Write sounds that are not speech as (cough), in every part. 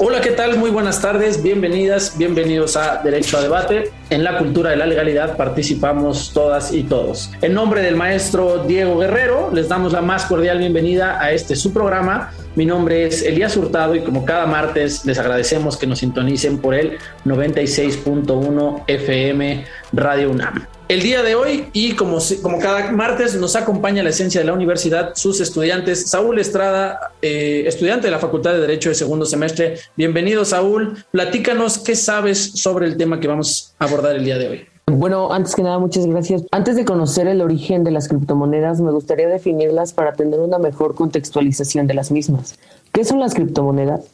Hola, ¿qué tal? Muy buenas tardes, bienvenidas, bienvenidos a Derecho a Debate. En la cultura de la legalidad participamos todas y todos. En nombre del maestro Diego Guerrero, les damos la más cordial bienvenida a este su programa. Mi nombre es Elías Hurtado y como cada martes les agradecemos que nos sintonicen por el 96.1 FM Radio UNAM. El día de hoy y como, como cada martes nos acompaña la esencia de la universidad, sus estudiantes. Saúl Estrada, eh, estudiante de la Facultad de Derecho de segundo semestre. Bienvenido Saúl, platícanos qué sabes sobre el tema que vamos a abordar el día de hoy. Bueno, antes que nada, muchas gracias. Antes de conocer el origen de las criptomonedas, me gustaría definirlas para tener una mejor contextualización de las mismas. ¿Qué son las criptomonedas?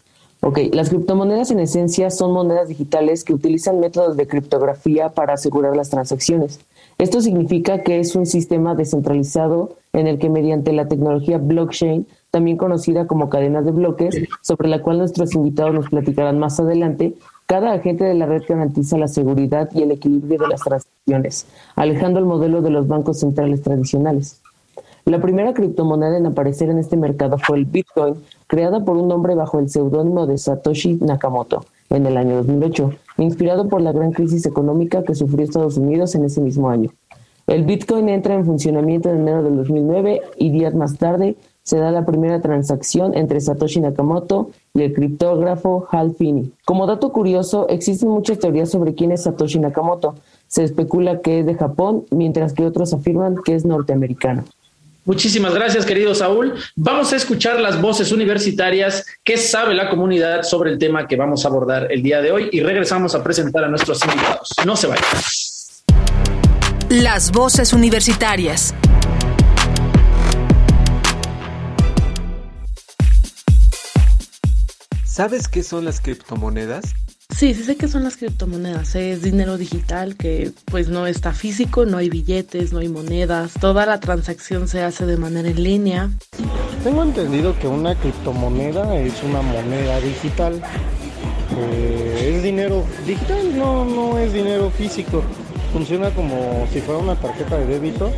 Ok, las criptomonedas en esencia son monedas digitales que utilizan métodos de criptografía para asegurar las transacciones. Esto significa que es un sistema descentralizado en el que mediante la tecnología blockchain, también conocida como cadenas de bloques, sobre la cual nuestros invitados nos platicarán más adelante, cada agente de la red garantiza la seguridad y el equilibrio de las transacciones, alejando el modelo de los bancos centrales tradicionales. La primera criptomoneda en aparecer en este mercado fue el Bitcoin, creada por un hombre bajo el seudónimo de Satoshi Nakamoto en el año 2008, inspirado por la gran crisis económica que sufrió Estados Unidos en ese mismo año. El Bitcoin entra en funcionamiento en enero del 2009 y días más tarde se da la primera transacción entre Satoshi Nakamoto y el criptógrafo Hal Finney. Como dato curioso, existen muchas teorías sobre quién es Satoshi Nakamoto. Se especula que es de Japón, mientras que otros afirman que es norteamericano. Muchísimas gracias, querido Saúl. Vamos a escuchar las voces universitarias que sabe la comunidad sobre el tema que vamos a abordar el día de hoy y regresamos a presentar a nuestros invitados. No se vayan. Las voces universitarias. ¿Sabes qué son las criptomonedas? Sí, sí sé que son las criptomonedas. Es dinero digital que pues no está físico, no hay billetes, no hay monedas. Toda la transacción se hace de manera en línea. Tengo entendido que una criptomoneda es una moneda digital. es dinero digital, no, no es dinero físico. Funciona como si fuera una tarjeta de débito,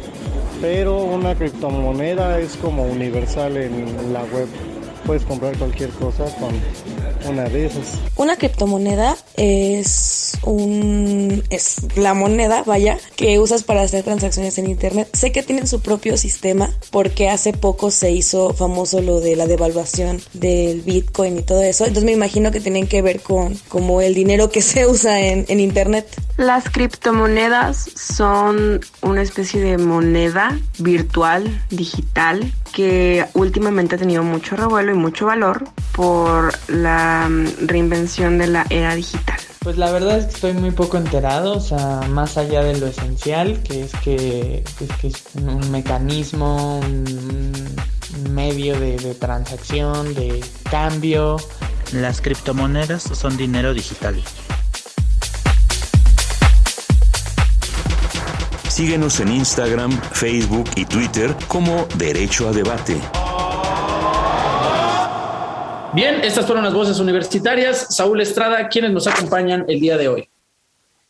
pero una criptomoneda es como universal en la web. Puedes comprar cualquier cosa con una de esas. Una criptomoneda es un es la moneda, vaya, que usas para hacer transacciones en internet. Sé que tienen su propio sistema porque hace poco se hizo famoso lo de la devaluación del Bitcoin y todo eso. Entonces me imagino que tienen que ver con como el dinero que (laughs) se usa en, en internet. Las criptomonedas son una especie de moneda virtual, digital, que últimamente ha tenido mucho revuelo y mucho valor por la mm, reinvención de la era digital. Pues la verdad es que estoy muy poco enterado, o sea, más allá de lo esencial, que es que es, que es un mecanismo, un medio de, de transacción, de cambio. Las criptomonedas son dinero digital. Síguenos en Instagram, Facebook y Twitter como Derecho a Debate. Bien, estas fueron las voces universitarias. Saúl Estrada, quienes nos acompañan el día de hoy.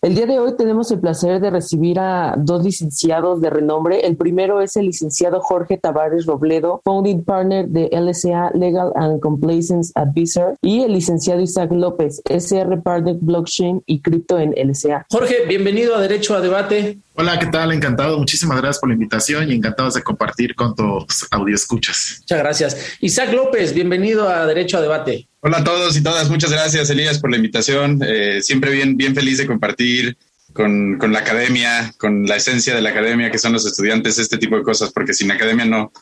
El día de hoy tenemos el placer de recibir a dos licenciados de renombre. El primero es el licenciado Jorge Tavares Robledo, founding partner de LSA Legal and Compliance Advisor, y el licenciado Isaac López, SR Partner Blockchain y Cripto en LSA. Jorge, bienvenido a Derecho a Debate. Hola, ¿qué tal? Encantado. Muchísimas gracias por la invitación y encantados de compartir con tus audio escuchas. Muchas gracias. Isaac López, bienvenido a Derecho a Debate. Hola a todos y todas. Muchas gracias, Elías, por la invitación. Eh, siempre bien, bien feliz de compartir con, con, la academia, con la esencia de la academia, que son los estudiantes, este tipo de cosas, porque sin academia no,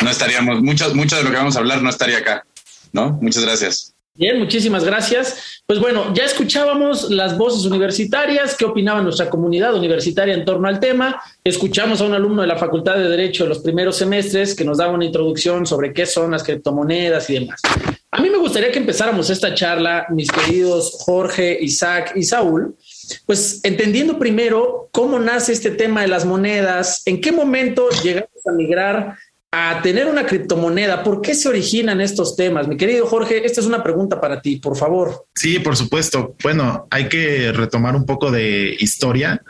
no estaríamos, mucho, mucho de lo que vamos a hablar no estaría acá, ¿no? Muchas gracias. Bien, muchísimas gracias. Pues bueno, ya escuchábamos las voces universitarias, qué opinaba nuestra comunidad universitaria en torno al tema. Escuchamos a un alumno de la Facultad de Derecho de los primeros semestres que nos daba una introducción sobre qué son las criptomonedas y demás. A mí me gustaría que empezáramos esta charla, mis queridos Jorge, Isaac y Saúl, pues entendiendo primero cómo nace este tema de las monedas, en qué momento llegamos a migrar a tener una criptomoneda. ¿Por qué se originan estos temas? Mi querido Jorge, esta es una pregunta para ti, por favor. Sí, por supuesto. Bueno, hay que retomar un poco de historia.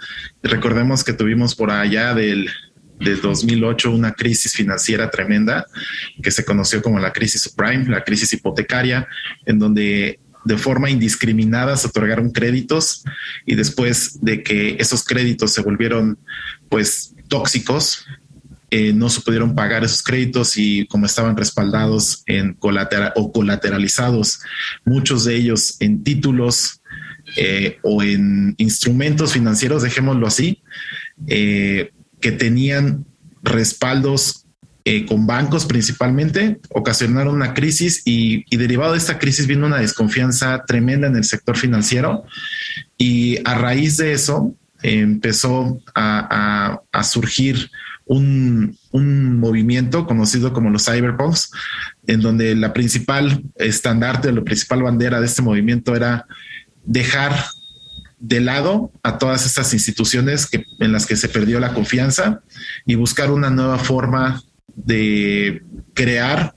Recordemos que tuvimos por allá del, del 2008 una crisis financiera tremenda que se conoció como la crisis subprime, la crisis hipotecaria, en donde de forma indiscriminada se otorgaron créditos y después de que esos créditos se volvieron pues tóxicos, eh, no se pudieron pagar esos créditos y como estaban respaldados en o colateralizados, muchos de ellos en títulos eh, o en instrumentos financieros, dejémoslo así, eh, que tenían respaldos con bancos principalmente, ocasionaron una crisis y, derivado de esta crisis vino una desconfianza tremenda en el sector financiero y a raíz de eso empezó a surgir un, movimiento conocido como los cyberpunks, en donde la principal estandarte, la principal bandera de este movimiento era dejar de lado a todas estas instituciones que, en las que se perdió la confianza y buscar una nueva forma de crear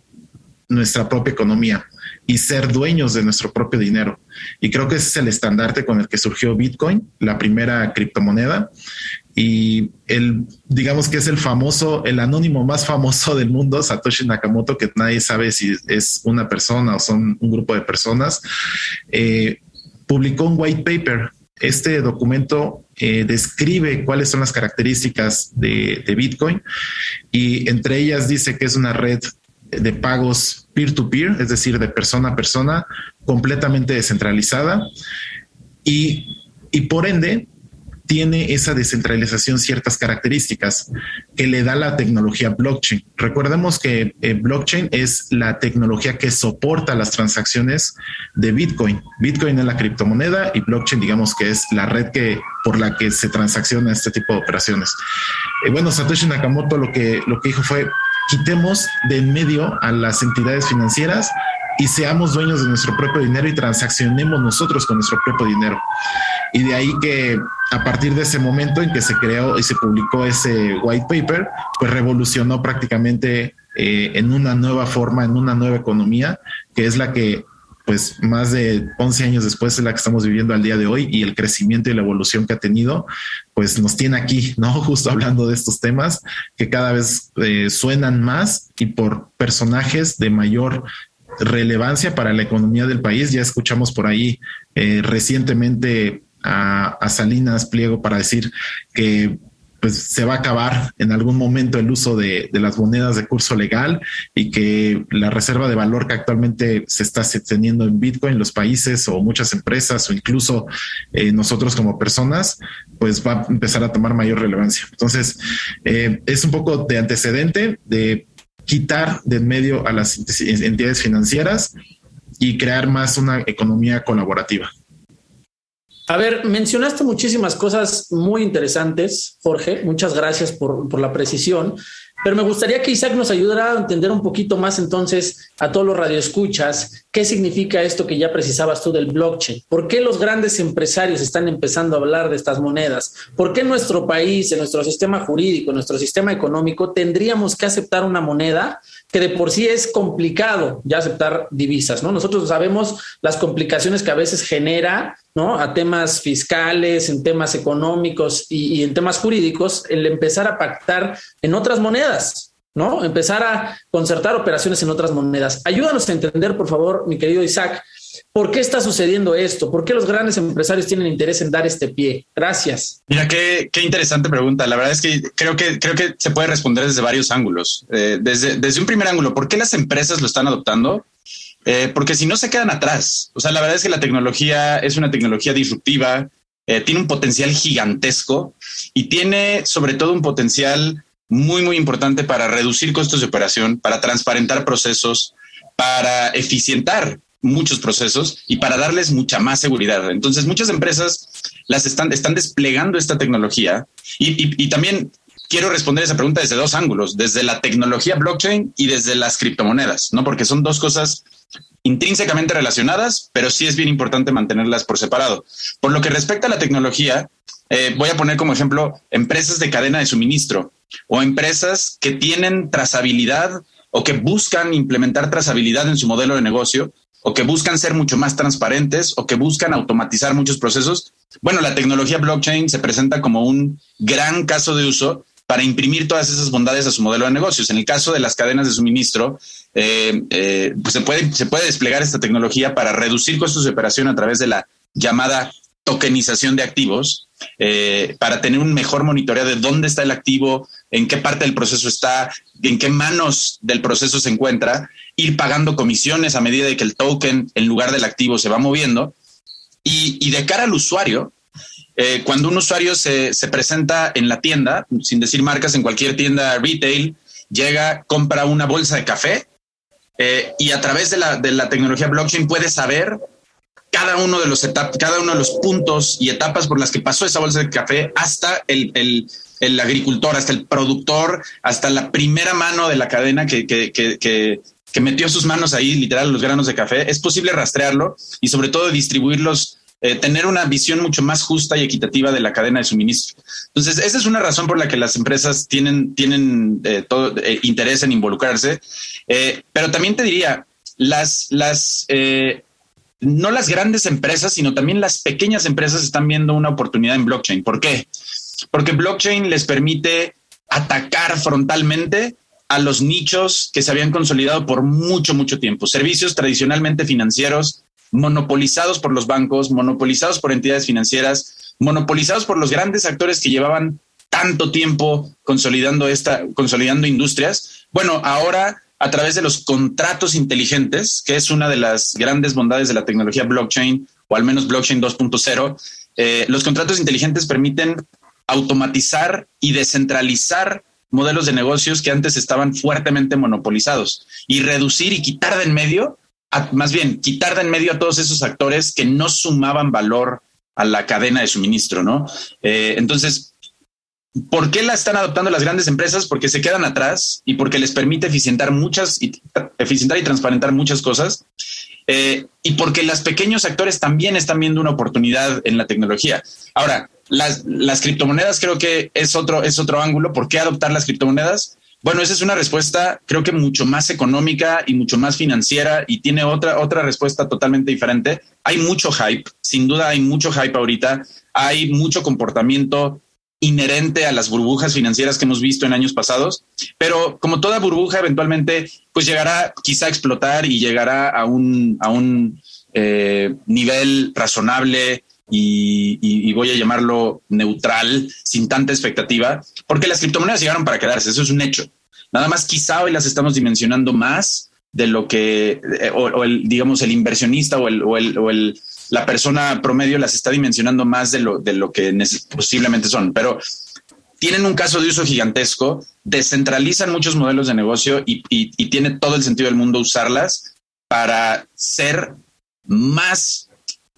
nuestra propia economía y ser dueños de nuestro propio dinero. Y creo que ese es el estandarte con el que surgió Bitcoin, la primera criptomoneda, y el, digamos que es el famoso, el anónimo más famoso del mundo, Satoshi Nakamoto, que nadie sabe si es una persona o son un grupo de personas, eh, publicó un white paper. Este documento eh, describe cuáles son las características de, de Bitcoin y entre ellas dice que es una red de pagos peer-to-peer, es decir, de persona a persona, completamente descentralizada y, y por ende tiene esa descentralización ciertas características que le da la tecnología blockchain. Recordemos que eh, blockchain es la tecnología que soporta las transacciones de Bitcoin. Bitcoin es la criptomoneda y blockchain digamos que es la red que por la que se transacciona este tipo de operaciones. Eh, bueno, Satoshi Nakamoto lo que, lo que dijo fue quitemos de en medio a las entidades financieras y seamos dueños de nuestro propio dinero y transaccionemos nosotros con nuestro propio dinero. Y de ahí que a partir de ese momento en que se creó y se publicó ese white paper, pues revolucionó prácticamente eh, en una nueva forma, en una nueva economía, que es la que pues más de 11 años después es la que estamos viviendo al día de hoy y el crecimiento y la evolución que ha tenido, pues nos tiene aquí, ¿no? (laughs) Justo hablando de estos temas que cada vez eh, suenan más y por personajes de mayor relevancia para la economía del país. Ya escuchamos por ahí eh, recientemente a, Salinas Pliego para decir que pues se va a acabar en algún momento el uso de, las monedas de curso legal y que la reserva de valor que actualmente se está teniendo en Bitcoin, los países o muchas empresas o incluso eh, nosotros como personas, pues va a empezar a tomar mayor relevancia. Entonces, eh, es un poco de antecedente de quitar de en medio a las entidades financieras y crear más una economía colaborativa. A ver, mencionaste muchísimas cosas muy interesantes, Jorge. Muchas gracias por, por, la precisión. Pero me gustaría que Isaac nos ayudara a entender un poquito más entonces a todos los radioescuchas qué significa esto que ya precisabas tú del blockchain. ¿Por qué los grandes empresarios están empezando a hablar de estas monedas? ¿Por qué en nuestro país, en nuestro sistema jurídico, en nuestro sistema económico, tendríamos que aceptar una moneda que de por sí es complicado ya aceptar divisas, ¿no? Nosotros sabemos las complicaciones que a veces genera, ¿no? A temas fiscales, en temas económicos y, y en temas jurídicos, el empezar a pactar en otras monedas, ¿no? Empezar a concertar operaciones en otras monedas. Ayúdanos a entender, por favor, mi querido Isaac, ¿Por qué está sucediendo esto? ¿Por qué los grandes empresarios tienen interés en dar este pie? Gracias. Mira, qué, qué interesante pregunta. La verdad es que creo que creo que se puede responder desde varios ángulos. Eh, desde, desde un primer ángulo, ¿por qué las empresas lo están adoptando? Eh, porque si no se quedan atrás. O sea, la verdad es que la tecnología es una tecnología disruptiva, eh, tiene un potencial gigantesco y tiene sobre todo un potencial muy, muy importante para reducir costos de operación, para transparentar procesos, para eficientar muchos procesos y para darles mucha más seguridad. Entonces, muchas empresas las están, están desplegando esta tecnología y, y, también quiero responder esa pregunta desde dos ángulos, desde la tecnología blockchain y desde las criptomonedas, ¿no? Porque son dos cosas intrínsecamente relacionadas, pero sí es bien importante mantenerlas por separado. Por lo que respecta a la tecnología, eh, voy a poner como ejemplo empresas de cadena de suministro o empresas que tienen trazabilidad o que buscan implementar trazabilidad en su modelo de negocio o que buscan ser mucho más transparentes o que buscan automatizar muchos procesos. Bueno, la tecnología blockchain se presenta como un gran caso de uso para imprimir todas esas bondades a su modelo de negocios. En el caso de las cadenas de suministro, eh, eh, pues se, puede, desplegar esta tecnología para reducir costos de operación a través de la llamada tokenización de activos, eh, para tener un mejor monitoreo de dónde está el activo, en qué parte del proceso está, en qué manos del proceso se encuentra, ir pagando comisiones a medida de que el token en lugar del activo se va moviendo. Y, de cara al usuario, eh, cuando un usuario se, presenta en la tienda, sin decir marcas, en cualquier tienda retail, llega, compra una bolsa de café eh, y a través de la, de la tecnología blockchain puede saber cada uno de los cada uno de los puntos y etapas por las que pasó esa bolsa de café hasta el, el, el agricultor, hasta el productor, hasta la primera mano de la cadena que, que, que, que, metió sus manos ahí, literal, los granos de café. Es posible rastrearlo y sobre todo distribuirlos eh, tener una visión mucho más justa y equitativa de la cadena de suministro. Entonces, esa es una razón por la que las empresas tienen, tienen eh, todo eh, interés en involucrarse. pero también te diría, las, las no las grandes empresas, sino también las pequeñas empresas están viendo una oportunidad en blockchain. ¿Por qué? Porque blockchain les permite atacar frontalmente a los nichos que se habían consolidado por mucho, mucho tiempo. Servicios tradicionalmente financieros monopolizados por los bancos, monopolizados por entidades financieras, monopolizados por los grandes actores que llevaban tanto tiempo consolidando esta, consolidando industrias. Bueno, ahora a través de los contratos inteligentes, que es una de las grandes bondades de la tecnología blockchain, o al menos blockchain 2.0, eh, los contratos inteligentes permiten automatizar y descentralizar modelos de negocios que antes estaban fuertemente monopolizados y reducir y quitar de en medio, más bien quitar de en medio a todos esos actores que no sumaban valor a la cadena de suministro, ¿no? Eh, entonces, ¿Por qué la están adoptando las grandes empresas? Porque se quedan atrás y porque les permite eficientar muchas y eficientar y transparentar muchas cosas. Eh, y porque los pequeños actores también están viendo una oportunidad en la tecnología. Ahora, las, las criptomonedas creo que es otro, es otro ángulo. ¿Por qué adoptar las criptomonedas? Bueno, esa es una respuesta, creo que mucho más económica y mucho más financiera y tiene otra, otra respuesta totalmente diferente. Hay mucho hype, sin duda hay mucho hype ahorita, hay mucho comportamiento inherente a las burbujas financieras que hemos visto en años pasados, pero como toda burbuja eventualmente pues llegará quizá a explotar y llegará a un, a un eh, nivel razonable y, voy a llamarlo neutral, sin tanta expectativa, porque las criptomonedas llegaron para quedarse, eso es un hecho. Nada más quizá hoy las estamos dimensionando más de lo que, eh, o, el, digamos, el inversionista o el, o el, o la persona promedio las está dimensionando más de lo, de lo que posiblemente son, pero tienen un caso de uso gigantesco, descentralizan muchos modelos de negocio y, tiene todo el sentido del mundo usarlas para ser más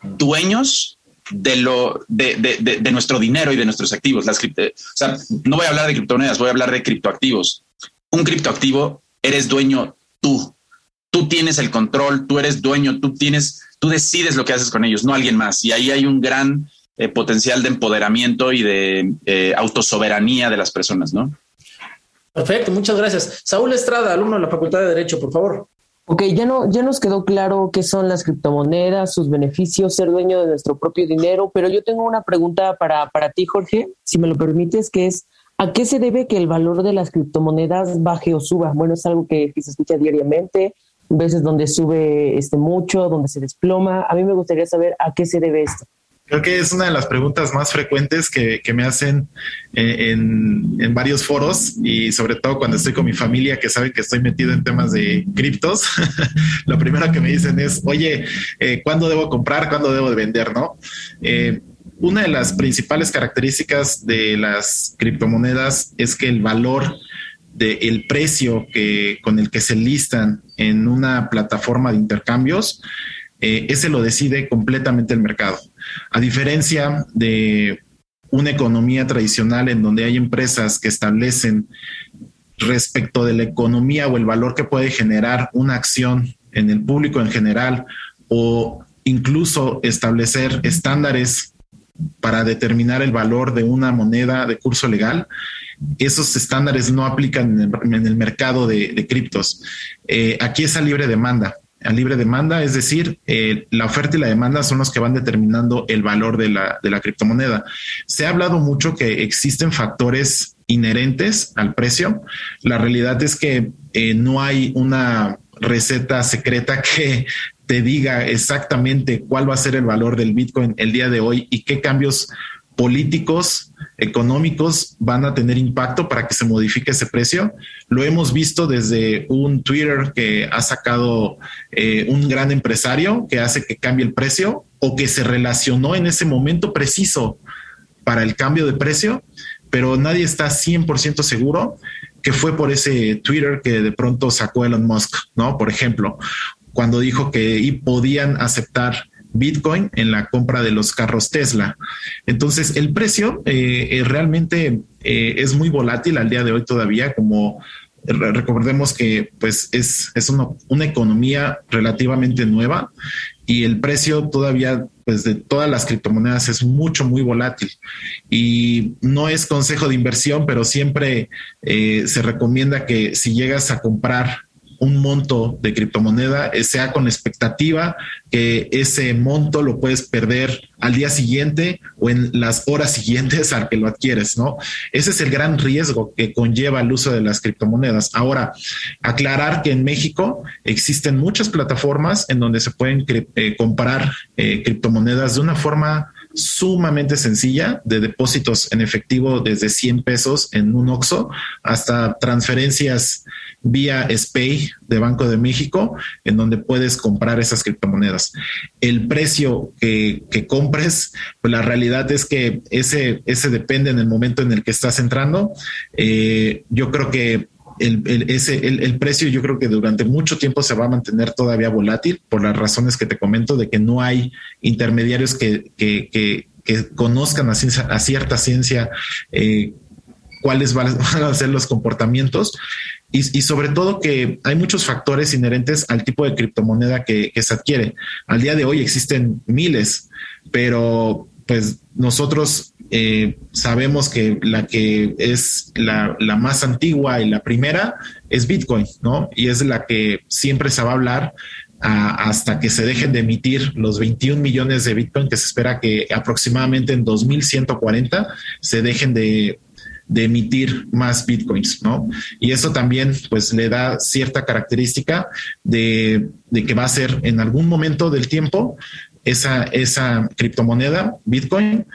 dueños de lo de, nuestro dinero y de nuestros activos. Las o sea, no voy a hablar de criptomonedas, voy a hablar de criptoactivos. Un criptoactivo eres dueño tú. Tú tienes el control, tú eres dueño, tú tienes tú decides lo que haces con ellos, no alguien más. Y ahí hay un gran eh, potencial de empoderamiento y de eh, autosoberanía de las personas, ¿no? Perfecto, muchas gracias. Saúl Estrada, alumno de la Facultad de Derecho, por favor. Ok, ya, no, ya nos quedó claro qué son las criptomonedas, sus beneficios, ser dueño de nuestro propio dinero, pero yo tengo una pregunta para, para ti, Jorge, si me lo permites, que es, ¿a qué se debe que el valor de las criptomonedas baje o suba? Bueno, es algo que, que se escucha diariamente, veces donde sube este mucho, donde se desploma. A mí me gustaría saber a qué se debe esto. Creo que es una de las preguntas más frecuentes que, me hacen eh, en, varios foros y sobre todo cuando estoy con mi familia que sabe que estoy metido en temas de criptos. (laughs) Lo primero que me dicen es, oye, eh, ¿cuándo debo comprar? ¿Cuándo debo de vender? ¿No? Eh, una de las principales características de las criptomonedas es que el valor del precio que, con el que se listan en una plataforma de intercambios, ese lo decide completamente el mercado. A diferencia de una economía tradicional en donde hay empresas que establecen respecto de la economía o el valor que puede generar una acción en el público en general o incluso establecer estándares para determinar el valor de una moneda de curso legal, esos estándares no aplican en el, mercado de, criptos. Eh, aquí es a libre demanda a libre demanda, es decir, eh, la oferta y la demanda son los que van determinando el valor de la, de la criptomoneda. Se ha hablado mucho que existen factores inherentes al precio. La realidad es que eh, no hay una receta secreta (laughs) que te diga exactamente cuál va a ser el valor del Bitcoin el día de hoy y qué cambios políticos, económicos van a tener impacto para que se modifique ese precio. Lo hemos visto desde un Twitter que ha sacado eh, un gran empresario que hace que cambie el precio o que se relacionó en ese momento preciso para el cambio de precio, pero nadie está 100% seguro que fue por ese Twitter que de pronto sacó Elon Musk, ¿no? Por ejemplo, cuando dijo que podían aceptar Bitcoin en la compra de los carros Tesla. Entonces, el precio eh, eh, realmente eh, es muy volátil al día de hoy todavía, como recordemos que pues es, es una, una, economía relativamente nueva y el precio todavía pues de todas las criptomonedas es mucho muy volátil y no es consejo de inversión pero siempre se recomienda que si llegas a comprar un monto de criptomoneda, eh, sea con expectativa que ese monto lo puedes perder al día siguiente o en las horas siguientes (laughs) al que lo adquieres, ¿no? Ese es el gran riesgo que conlleva el uso de las criptomonedas. Ahora, aclarar que en México existen muchas plataformas en donde se pueden eh, comprar eh, criptomonedas de una forma sumamente sencilla de depósitos en efectivo desde 100 pesos en un OXO hasta transferencias vía SPAY de Banco de México, en donde puedes comprar esas criptomonedas. El precio que, compres, pues la realidad es que ese, ese depende en el momento en el que estás entrando. Eh, yo creo que el, ese, el, precio yo creo que durante mucho tiempo se va a mantener todavía volátil por las razones que te comento de que no hay intermediarios que, que, que, conozcan a, cierta ciencia eh, cuáles van a (laughs) ser los comportamientos y, sobre todo que hay muchos factores inherentes al tipo de criptomoneda que, se adquiere. Al día de hoy existen miles, pero pues nosotros eh, sabemos que la que es la, más antigua y la primera es Bitcoin, ¿no? Y es la que siempre se va a hablar hasta que se dejen de emitir los 21 millones de Bitcoin que se espera que aproximadamente en 2140 se dejen de, de emitir más bitcoins, ¿no? Y eso también pues le da cierta característica de, que va a ser en algún momento del tiempo esa, esa criptomoneda, bitcoin,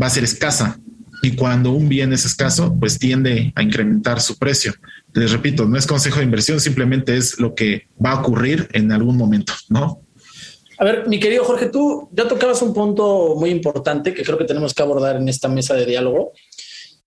va a ser escasa. Y cuando un bien es escaso, pues tiende a incrementar su precio. Les repito, no es consejo de inversión, simplemente es lo que va a ocurrir en algún momento, ¿no? A ver, mi querido Jorge, tú ya tocabas un punto muy importante que creo que tenemos que abordar en esta mesa de diálogo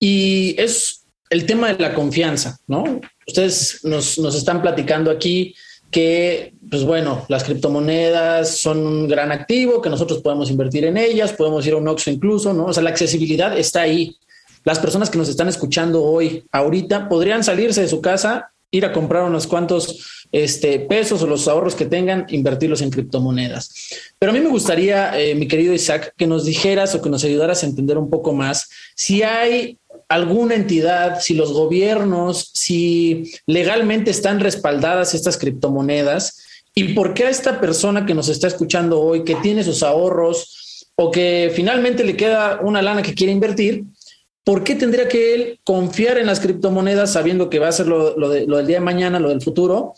y es el tema de la confianza, ¿no? Ustedes nos, están platicando aquí que, pues bueno, las criptomonedas son un gran activo, que nosotros podemos invertir en ellas, podemos ir a un Oxxo incluso, ¿no? O sea, la accesibilidad está ahí. Las personas que nos están escuchando hoy, ahorita, podrían salirse de su casa, ir a comprar unos cuantos este, pesos o los ahorros que tengan, invertirlos en criptomonedas. Pero a mí me gustaría, eh, mi querido Isaac, que nos dijeras o que nos ayudaras a entender un poco más si hay alguna entidad, si los gobiernos, si legalmente están respaldadas estas criptomonedas y por qué a esta persona que nos está escuchando hoy, que tiene sus ahorros o que finalmente le queda una lana que quiere invertir, ¿por qué tendría que él confiar en las criptomonedas sabiendo que va a ser lo, del día de mañana, lo del futuro?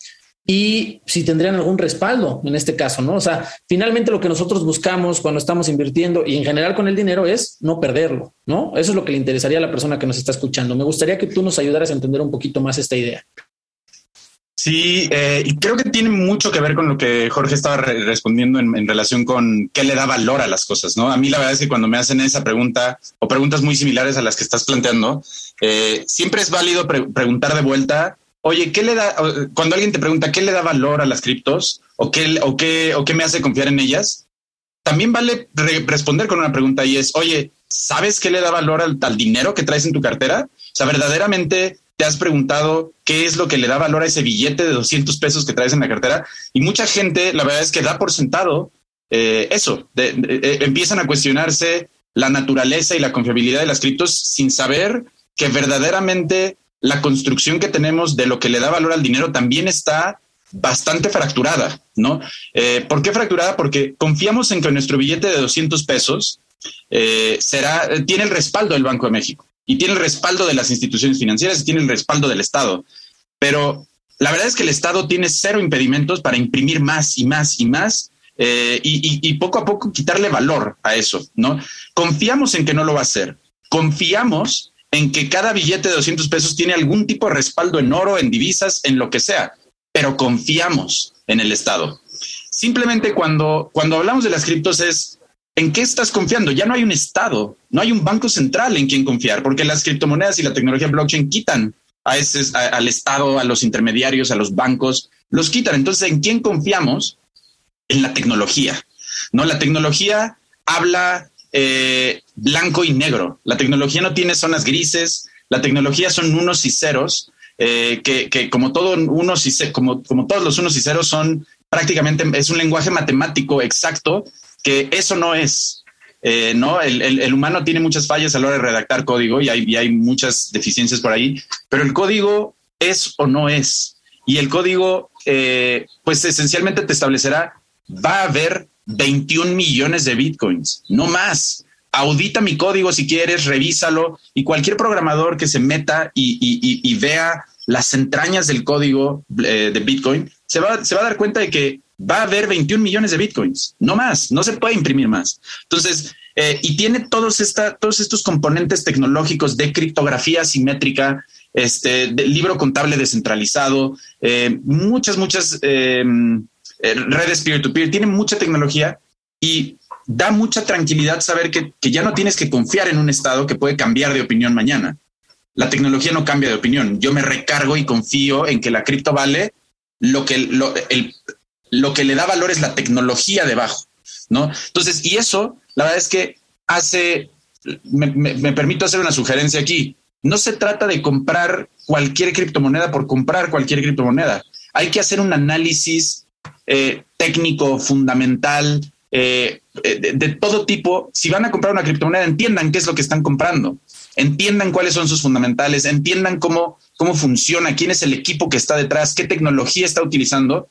Y si tendrían algún respaldo en este caso, ¿no? O sea, finalmente lo que nosotros buscamos cuando estamos invirtiendo y en general con el dinero es no perderlo, ¿no? Eso es lo que le interesaría a la persona que nos está escuchando. Me gustaría que tú nos ayudaras a entender un poquito más esta idea. Sí, eh, y creo que tiene mucho que ver con lo que Jorge estaba respondiendo en, relación con qué le da valor a las cosas, ¿no? A mí la verdad es que cuando me hacen esa pregunta o preguntas muy similares a las que estás planteando, eh, siempre es válido preguntar de vuelta oye, ¿qué le da, cuando alguien te pregunta qué le da valor a las criptos o qué, o qué, o qué me hace confiar en ellas? También vale responder con una pregunta y es, oye, ¿sabes qué le da valor al, dinero que traes en tu cartera? O sea, verdaderamente te has preguntado qué es lo que le da valor a ese billete de 200 pesos que traes en la cartera. Y mucha gente, la verdad es que da por sentado eh, eso, eh, empiezan a cuestionarse la naturaleza y la confiabilidad de las criptos sin saber que verdaderamente la construcción que tenemos de lo que le da valor al dinero también está bastante fracturada, ¿no? Eh, ¿Por qué fracturada? Porque confiamos en que nuestro billete de 200 pesos eh, tiene el respaldo del Banco de México y tiene el respaldo de las instituciones financieras y tiene el respaldo del Estado. Pero la verdad es que el Estado tiene cero impedimentos para imprimir más y más y más eh, y, y, poco a poco quitarle valor a eso, ¿no? Confiamos en que no lo va a hacer. Confiamos en que cada billete de 200 pesos tiene algún tipo de respaldo en oro, en divisas, en lo que sea, pero confiamos en el Estado. Simplemente cuando, cuando hablamos de las criptos es, ¿en qué estás confiando? Ya no hay un Estado, no hay un banco central en quien confiar, porque las criptomonedas y la tecnología blockchain quitan a ese, al Estado, a los intermediarios, a los bancos, los quitan. Entonces, ¿en quién confiamos? En la tecnología. No, la tecnología habla eh, blanco y negro. La tecnología no tiene zonas grises, la tecnología son unos y ceros, eh, que, como, todo unos y como, como todos los unos y ceros son prácticamente, es un lenguaje matemático exacto, que eso no es. Eh, no, el, humano tiene muchas fallas a la hora de redactar código y hay, y hay muchas deficiencias por ahí, pero el código es o no es. Y el código, pues esencialmente te establecerá, va a haber 21 millones de bitcoins, no más. Audita mi código si quieres, revísalo y cualquier programador que se meta y, vea las entrañas del código eh, de Bitcoin se va, a dar cuenta de que va a haber 21 millones de Bitcoins, no más, no se puede imprimir más. Entonces, eh, y tiene todos, estos componentes tecnológicos de criptografía simétrica, este, libro contable descentralizado, eh, muchas, muchas redes peer-to-peer, tiene mucha tecnología y da mucha tranquilidad saber que, ya no tienes que confiar en un Estado que puede cambiar de opinión mañana. La tecnología no cambia de opinión. Yo me recargo y confío en que la cripto vale lo que, lo, lo que le da valor es la tecnología debajo, ¿no? Entonces, y eso, la verdad es que hace, me, me permito hacer una sugerencia aquí. No se trata de comprar cualquier criptomoneda por comprar cualquier criptomoneda. Hay que hacer un análisis eh, técnico, fundamental, eh, de, de, todo tipo, si van a comprar una criptomoneda, entiendan qué es lo que están comprando, entiendan cuáles son sus fundamentales, entiendan cómo, cómo funciona, quién es el equipo que está detrás, qué tecnología está utilizando.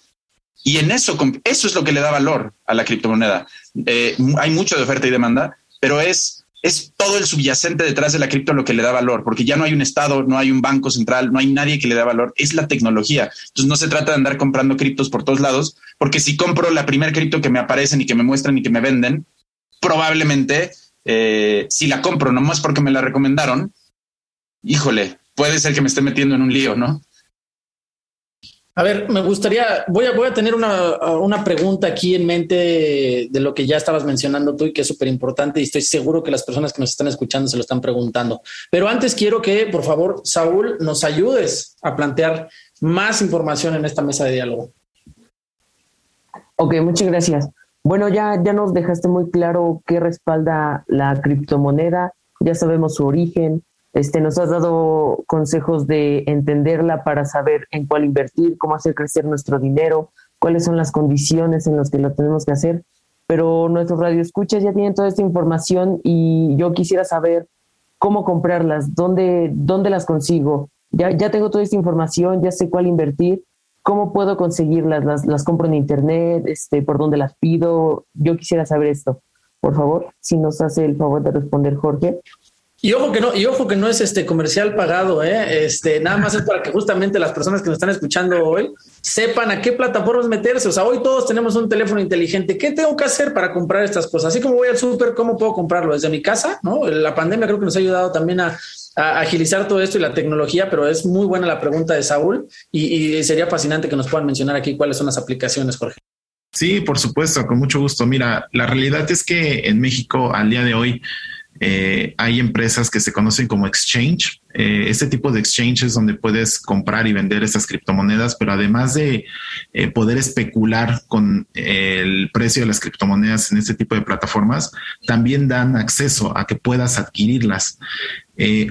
Y en eso, eso es lo que le da valor a la criptomoneda. Eh, hay mucho de oferta y demanda, pero es es todo el subyacente detrás de la cripto lo que le da valor, porque ya no hay un Estado, no hay un banco central, no hay nadie que le da valor, es la tecnología. Entonces no se trata de andar comprando criptos por todos lados, porque si compro la primera cripto que me aparecen y que me muestran y que me venden, probablemente eh, si la compro nomás porque me la recomendaron, híjole, puede ser que me esté metiendo en un lío, ¿no? A ver, me gustaría, voy a, voy a tener una, pregunta aquí en mente de, lo que ya estabas mencionando tú y que es súper importante y estoy seguro que las personas que nos están escuchando se lo están preguntando. Pero antes quiero que, por favor, Saúl, nos ayudes a plantear más información en esta mesa de diálogo. Ok, muchas gracias. Bueno, ya, ya nos dejaste muy claro qué respalda la criptomoneda, ya sabemos su origen, este, nos has dado consejos de entenderla para saber en cuál invertir, cómo hacer crecer nuestro dinero, cuáles son las condiciones en las que lo tenemos que hacer. Pero nuestros radioescuchas ya tienen toda esta información y yo quisiera saber cómo comprarlas, dónde, dónde las consigo. Ya, ya tengo toda esta información, ya sé cuál invertir, cómo puedo conseguirlas, las, las compro en internet, este, por dónde las pido. Yo quisiera saber esto. Por favor, si nos hace el favor de responder Jorge. Y ojo que no, y ojo que no es este comercial pagado, ¿eh? Este, nada más es para que justamente las personas que nos están escuchando hoy sepan a qué plataformas meterse. O sea, hoy todos tenemos un teléfono inteligente. ¿Qué tengo que hacer para comprar estas cosas? Así como voy al súper, ¿cómo puedo comprarlo? Desde mi casa, ¿no? La pandemia creo que nos ha ayudado también a, agilizar todo esto y la tecnología, pero es muy buena la pregunta de Saúl y, y sería fascinante que nos puedan mencionar aquí cuáles son las aplicaciones, Jorge. Sí, por supuesto, con mucho gusto. Mira, la realidad es que en México al día de hoy eh, hay empresas que se conocen como exchange. Eh, este tipo de exchange es donde puedes comprar y vender esas criptomonedas, pero además de eh, poder especular con el precio de las criptomonedas en este tipo de plataformas, también dan acceso a que puedas adquirirlas.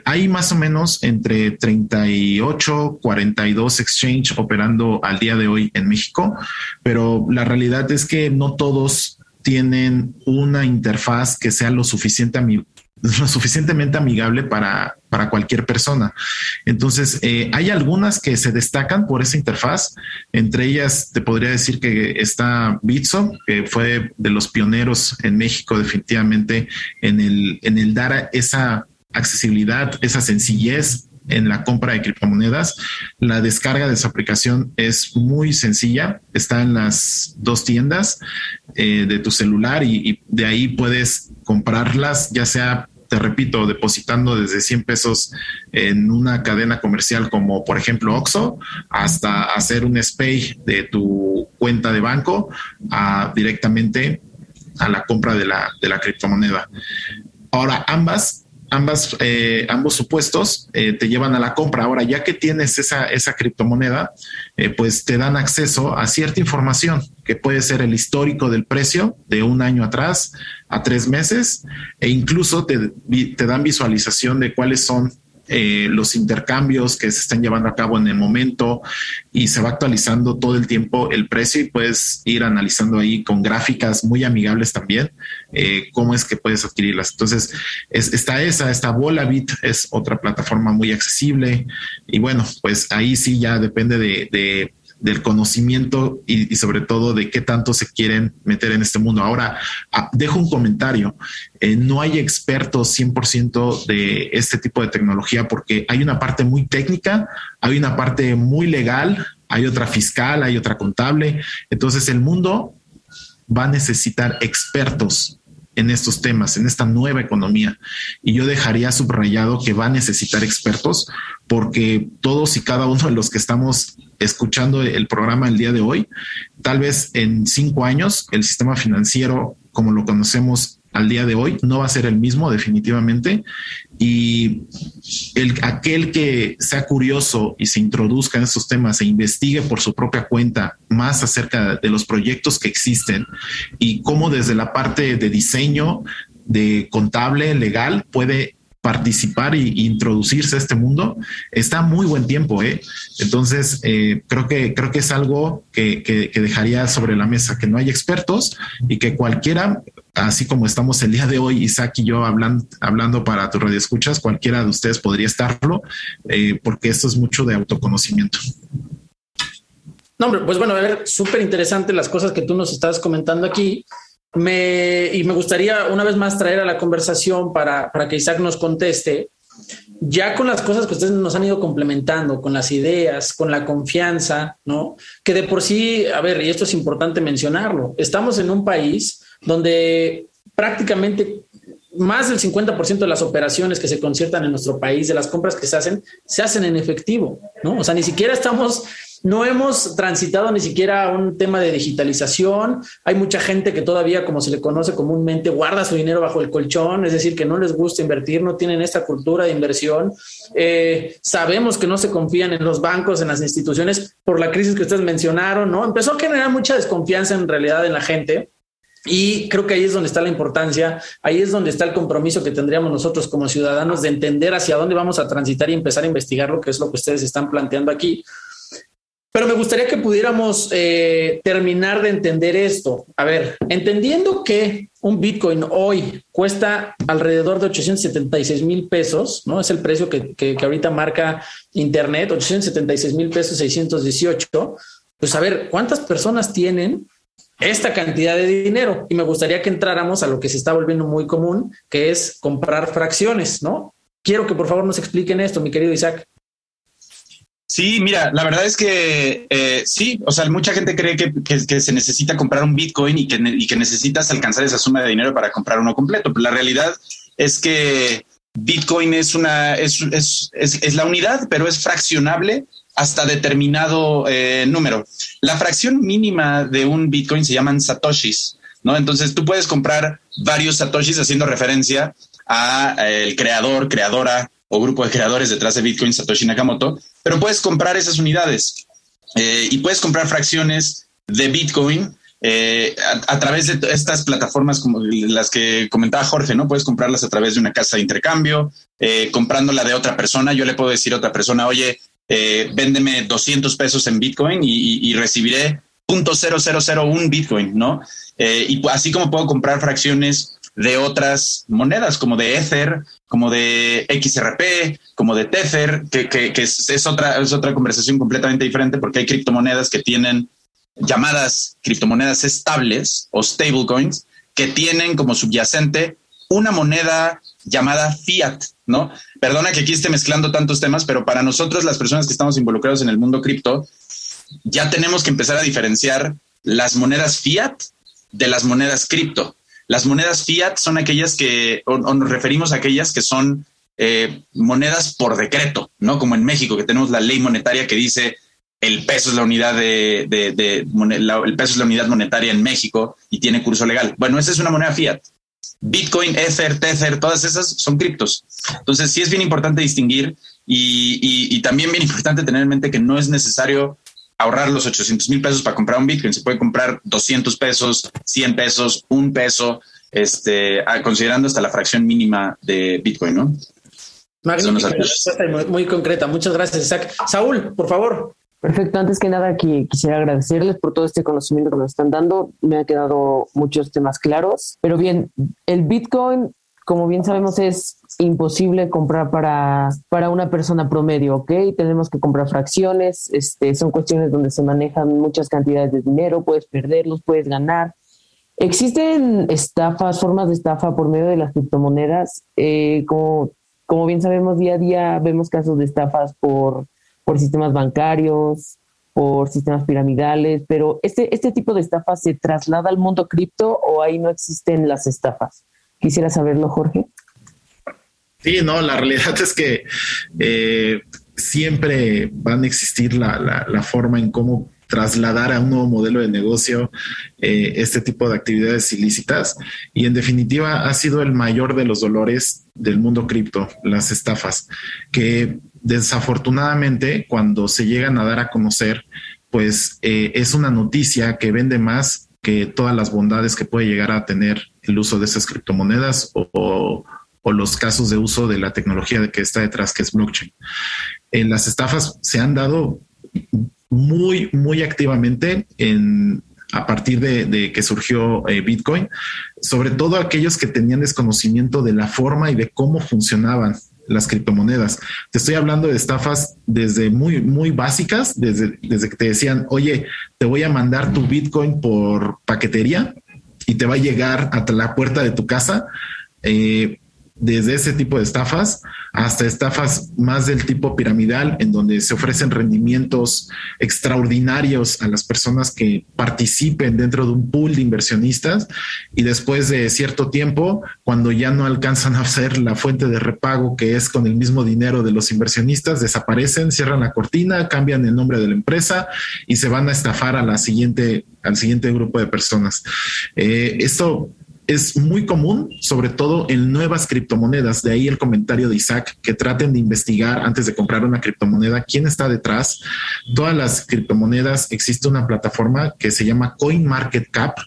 hay más o menos entre 38, 42 exchange operando al día de hoy en México, pero la realidad es que no todos tienen una interfaz que sea lo suficiente lo suficientemente amigable para, para cualquier persona. Entonces, eh, hay algunas que se destacan por esa interfaz. Entre ellas, te podría decir que está Bitso, que fue de los pioneros en México definitivamente en el, en el dar esa accesibilidad, esa sencillez en la compra de criptomonedas. La descarga de su aplicación es muy sencilla. Está en las dos tiendas eh, de tu celular y, y, de ahí puedes comprarlas, ya sea te repito, depositando desde 100 pesos en una cadena comercial como por ejemplo Oxxo, hasta hacer un SPAY de tu cuenta de banco a, directamente a la compra de la, de la criptomoneda. Ahora, ambas ambas, eh, ambos supuestos eh, te llevan a la compra. Ahora, ya que tienes esa, esa criptomoneda, eh, pues te dan acceso a cierta información que puede ser el histórico del precio de un año atrás a tres meses e incluso te, te dan visualización de cuáles son eh, los intercambios que se están llevando a cabo en el momento y se va actualizando todo el tiempo el precio y puedes ir analizando ahí con gráficas muy amigables también eh, cómo es que puedes adquirirlas. Entonces, está esa, esta Volabit es otra plataforma muy accesible y bueno, pues ahí sí ya depende de del conocimiento y, sobre todo de qué tanto se quieren meter en este mundo. Ahora, ah, dejo un comentario. Eh, no hay expertos 100% de este tipo de tecnología porque hay una parte muy técnica, hay una parte muy legal, hay otra fiscal, hay otra contable. Entonces, el mundo va a necesitar expertos en estos temas, en esta nueva economía. Y yo dejaría subrayado que va a necesitar expertos porque todos y cada uno de los que estamos escuchando el programa el día de hoy, tal vez en cinco años el sistema financiero como lo conocemos al día de hoy no va a ser el mismo definitivamente. Y el, aquel que sea curioso y se introduzca en estos temas e investigue por su propia cuenta más acerca de los proyectos que existen y cómo desde la parte de diseño de contable legal puede participar e introducirse a este mundo, está muy buen tiempo. ¿eh? Entonces, eh, creo, que, creo que es algo que, que, dejaría sobre la mesa, que no hay expertos y que cualquiera, así como estamos el día de hoy, Isaac y yo hablando, hablando para tu radio escuchas, cualquiera de ustedes podría estarlo, eh, porque esto es mucho de autoconocimiento. No, pues bueno, a ver, súper interesante las cosas que tú nos estás comentando aquí. Me, y me gustaría una vez más traer a la conversación para, para que Isaac nos conteste, ya con las cosas que ustedes nos han ido complementando, con las ideas, con la confianza, ¿no? Que de por sí, a ver, y esto es importante mencionarlo, estamos en un país donde prácticamente más del 50% de las operaciones que se conciertan en nuestro país, de las compras que se hacen, se hacen en efectivo, ¿no? O sea, ni siquiera estamos no hemos transitado ni siquiera un tema de digitalización. Hay mucha gente que todavía, como se le conoce comúnmente, guarda su dinero bajo el colchón, es decir, que no les gusta invertir, no tienen esta cultura de inversión. Eh, sabemos que no se confían en los bancos, en las instituciones, por la crisis que ustedes mencionaron, ¿no? Empezó a generar mucha desconfianza en realidad en la gente. Y creo que ahí es donde está la importancia, ahí es donde está el compromiso que tendríamos nosotros como ciudadanos de entender hacia dónde vamos a transitar y empezar a investigar lo que es lo que ustedes están planteando aquí. Pero me gustaría que pudiéramos eh, terminar de entender esto. A ver, entendiendo que un Bitcoin hoy cuesta alrededor de 876 mil pesos, ¿no? Es el precio que, que, que ahorita marca Internet, 876 mil pesos 618. Pues a ver, ¿cuántas personas tienen esta cantidad de dinero? Y me gustaría que entráramos a lo que se está volviendo muy común, que es comprar fracciones, ¿no? Quiero que por favor nos expliquen esto, mi querido Isaac. Sí, mira, la verdad es que eh, sí, o sea, mucha gente cree que, se necesita comprar un Bitcoin y que, y que necesitas alcanzar esa suma de dinero para comprar uno completo. Pero la realidad es que Bitcoin es una, es, es, es, la unidad, pero es fraccionable hasta determinado eh, número. La fracción mínima de un Bitcoin se llaman satoshis, ¿no? Entonces tú puedes comprar varios satoshis haciendo referencia a eh, el creador, creadora o grupo de creadores detrás de Bitcoin, Satoshi Nakamoto, pero puedes comprar esas unidades eh, y puedes comprar fracciones de Bitcoin eh, a, través de estas plataformas como las que comentaba Jorge, ¿no? Puedes comprarlas a través de una casa de intercambio, eh, comprándola de otra persona. Yo le puedo decir a otra persona, oye, eh, véndeme 200 pesos en Bitcoin y, y, recibiré .0001 Bitcoin, ¿no? y así como puedo comprar fracciones de otras monedas, como de Ether, como de XRP, como de Tether, que, que, es, otra, es otra conversación completamente diferente porque hay criptomonedas que tienen llamadas criptomonedas estables o stablecoins que tienen como subyacente una moneda llamada fiat, ¿no? Perdona que aquí esté mezclando tantos temas, pero para nosotros, las personas que estamos involucrados en el mundo cripto, ya tenemos que empezar a diferenciar las monedas fiat de las monedas cripto. Las monedas fiat son aquellas que, o, nos referimos a aquellas que son eh, monedas por decreto, ¿no? Como en México, que tenemos la ley monetaria que dice el peso es la unidad de, el peso es la unidad monetaria en México y tiene curso legal. Bueno, esa es una moneda fiat. Bitcoin, Ether, Tether, todas esas son criptos. Entonces, sí es bien importante distinguir y, también bien (laughs) importante tener en mente que no es necesario ahorrar los 800 mil pesos para comprar un Bitcoin. Se puede comprar 200 pesos, 100 pesos, un peso, este, considerando hasta la fracción mínima de Bitcoin, ¿no? muy, muy concreta. Muchas gracias, Isaac. Saúl, por favor. Perfecto, antes que nada quisiera agradecerles por todo este conocimiento que nos están dando. Me han quedado muchos temas claros. Pero bien, el Bitcoin, como bien sabemos, es imposible comprar para, para una persona promedio, ¿ok? Tenemos que comprar fracciones, este, son cuestiones donde se manejan muchas cantidades de dinero, puedes perderlos, puedes ganar. Existen estafas, formas de estafa por medio de las criptomonedas. Eh, como, como bien sabemos, día a día vemos casos de estafas por por sistemas bancarios, por sistemas piramidales, pero este, este tipo de estafas se traslada al mundo cripto o ahí no existen las estafas. Quisiera saberlo, Jorge. Sí, no, la realidad (laughs) es que eh, siempre van a existir la, la, forma en cómo trasladar a un nuevo modelo de negocio eh, este tipo de actividades ilícitas. Y en definitiva ha sido el mayor de los dolores del mundo cripto, las estafas, que desafortunadamente cuando se llegan a dar a conocer, pues eh, es una noticia que vende más que todas las bondades que puede llegar a tener el uso de esas criptomonedas o, los casos de uso de la tecnología que está detrás, que es blockchain. En las estafas se han dado muy, muy activamente en, a partir de, que surgió eh, Bitcoin, sobre todo aquellos que tenían desconocimiento de la forma y de cómo funcionaban las criptomonedas. Te estoy hablando de estafas desde muy, muy básicas, desde, desde que te decían, oye, te voy a mandar tu Bitcoin por paquetería y te va a llegar hasta la puerta de tu casa. Eh, desde ese tipo de estafas hasta estafas más del tipo piramidal, en donde se ofrecen rendimientos extraordinarios a las personas que participen dentro de un pool de inversionistas y después de cierto tiempo, cuando ya no alcanzan a hacer la fuente de repago que es con el mismo dinero de los inversionistas, desaparecen, cierran la cortina, cambian el nombre de la empresa y se van a estafar a la siguiente, al siguiente grupo de personas. Eh, esto es muy común, sobre todo en nuevas criptomonedas. De ahí el comentario de Isaac, que traten de investigar antes de comprar una criptomoneda quién está detrás. Todas las criptomonedas existe una plataforma que se llama CoinMarketCap.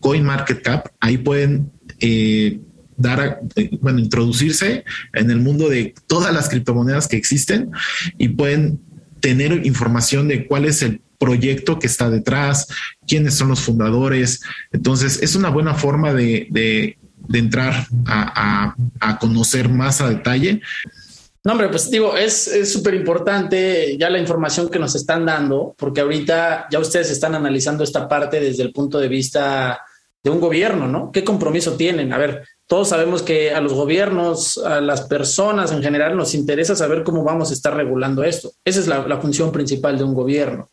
CoinMarketCap, ahí pueden eh, dar, eh, bueno, introducirse en el mundo de todas las criptomonedas que existen y pueden tener información de cuál es el proyecto que está detrás, quiénes son los fundadores. Entonces, es una buena forma de, entrar a, conocer más a detalle. No, hombre, pues digo, es súper importante ya la información que nos están dando, porque ahorita ya ustedes están analizando esta parte desde el punto de vista de un gobierno, ¿no? ¿Qué compromiso tienen? A ver, todos sabemos que a los gobiernos, a las personas en general, nos interesa saber cómo vamos a estar regulando esto. Esa es la, la función principal de un gobierno.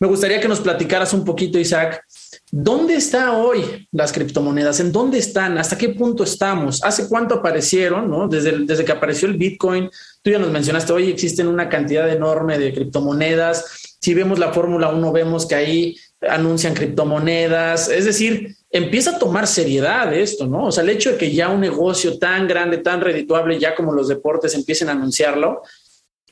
Me gustaría que nos platicaras un poquito, Isaac, ¿Dónde están hoy las criptomonedas? ¿En dónde están? ¿Hasta qué punto estamos? ¿Hace cuánto aparecieron? ¿no? Desde, desde que apareció el Bitcoin, tú ya nos mencionaste, hoy existen una cantidad enorme de criptomonedas. Si vemos la Fórmula 1, vemos que ahí anuncian criptomonedas. Es decir, empieza a tomar seriedad esto, ¿no? O sea, el hecho de que ya un negocio tan grande, tan redituable, ya como los deportes empiecen a anunciarlo,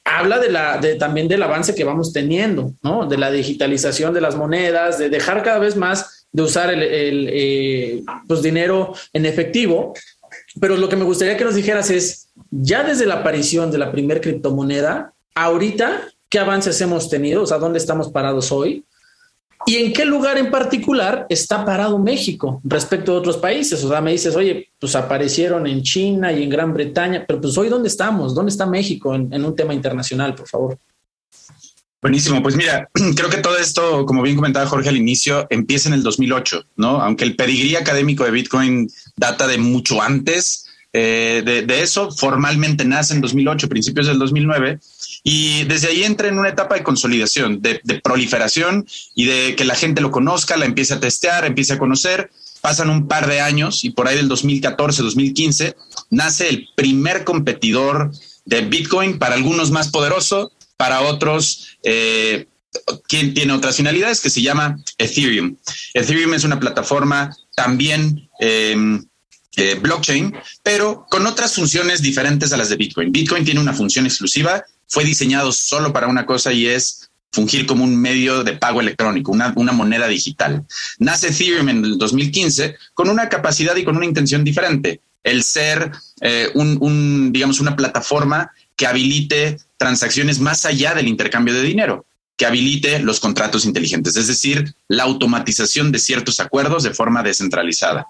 habla de la, de, también del avance que vamos teniendo, ¿no? De la digitalización de las monedas, de dejar cada vez más de usar el, el eh, pues dinero en efectivo. Pero lo que me gustaría que nos dijeras es, ya desde la aparición de la primer criptomoneda, ahorita, ¿qué avances hemos tenido? O sea, ¿dónde estamos parados hoy? ¿Y en qué lugar en particular está parado México respecto a otros países? O sea, me dices, oye, pues aparecieron en China y en Gran Bretaña, pero pues hoy ¿dónde estamos? ¿Dónde está México en, un tema internacional, por favor? Buenísimo, pues mira, (clears throat) creo que todo esto, como bien comentaba Jorge al inicio, empieza en el 2008, ¿no? Aunque el pedigrí académico de Bitcoin data de mucho antes eh, de, eso, formalmente nace en 2008, principios del 2009, y desde ahí entra en una etapa de consolidación, de, de, proliferación y de que la gente lo conozca, la empiece a testear, empiece a conocer. Pasan un par de años y por ahí del 2014, 2015, nace el primer competidor de Bitcoin, para algunos más poderoso, para otros eh, quien tiene otras finalidades, que se llama Ethereum. Ethereum es una plataforma también eh, eh, blockchain, pero con otras funciones diferentes a las de Bitcoin. Bitcoin tiene una función exclusiva fue diseñado solo para una cosa y es fungir como un medio de pago electrónico, una, moneda digital. Nace Ethereum en el 2015 con una capacidad y con una intención diferente, el ser eh, un, digamos, una plataforma que habilite transacciones más allá del intercambio de dinero, que habilite los contratos inteligentes, es decir, la automatización de ciertos acuerdos de forma descentralizada.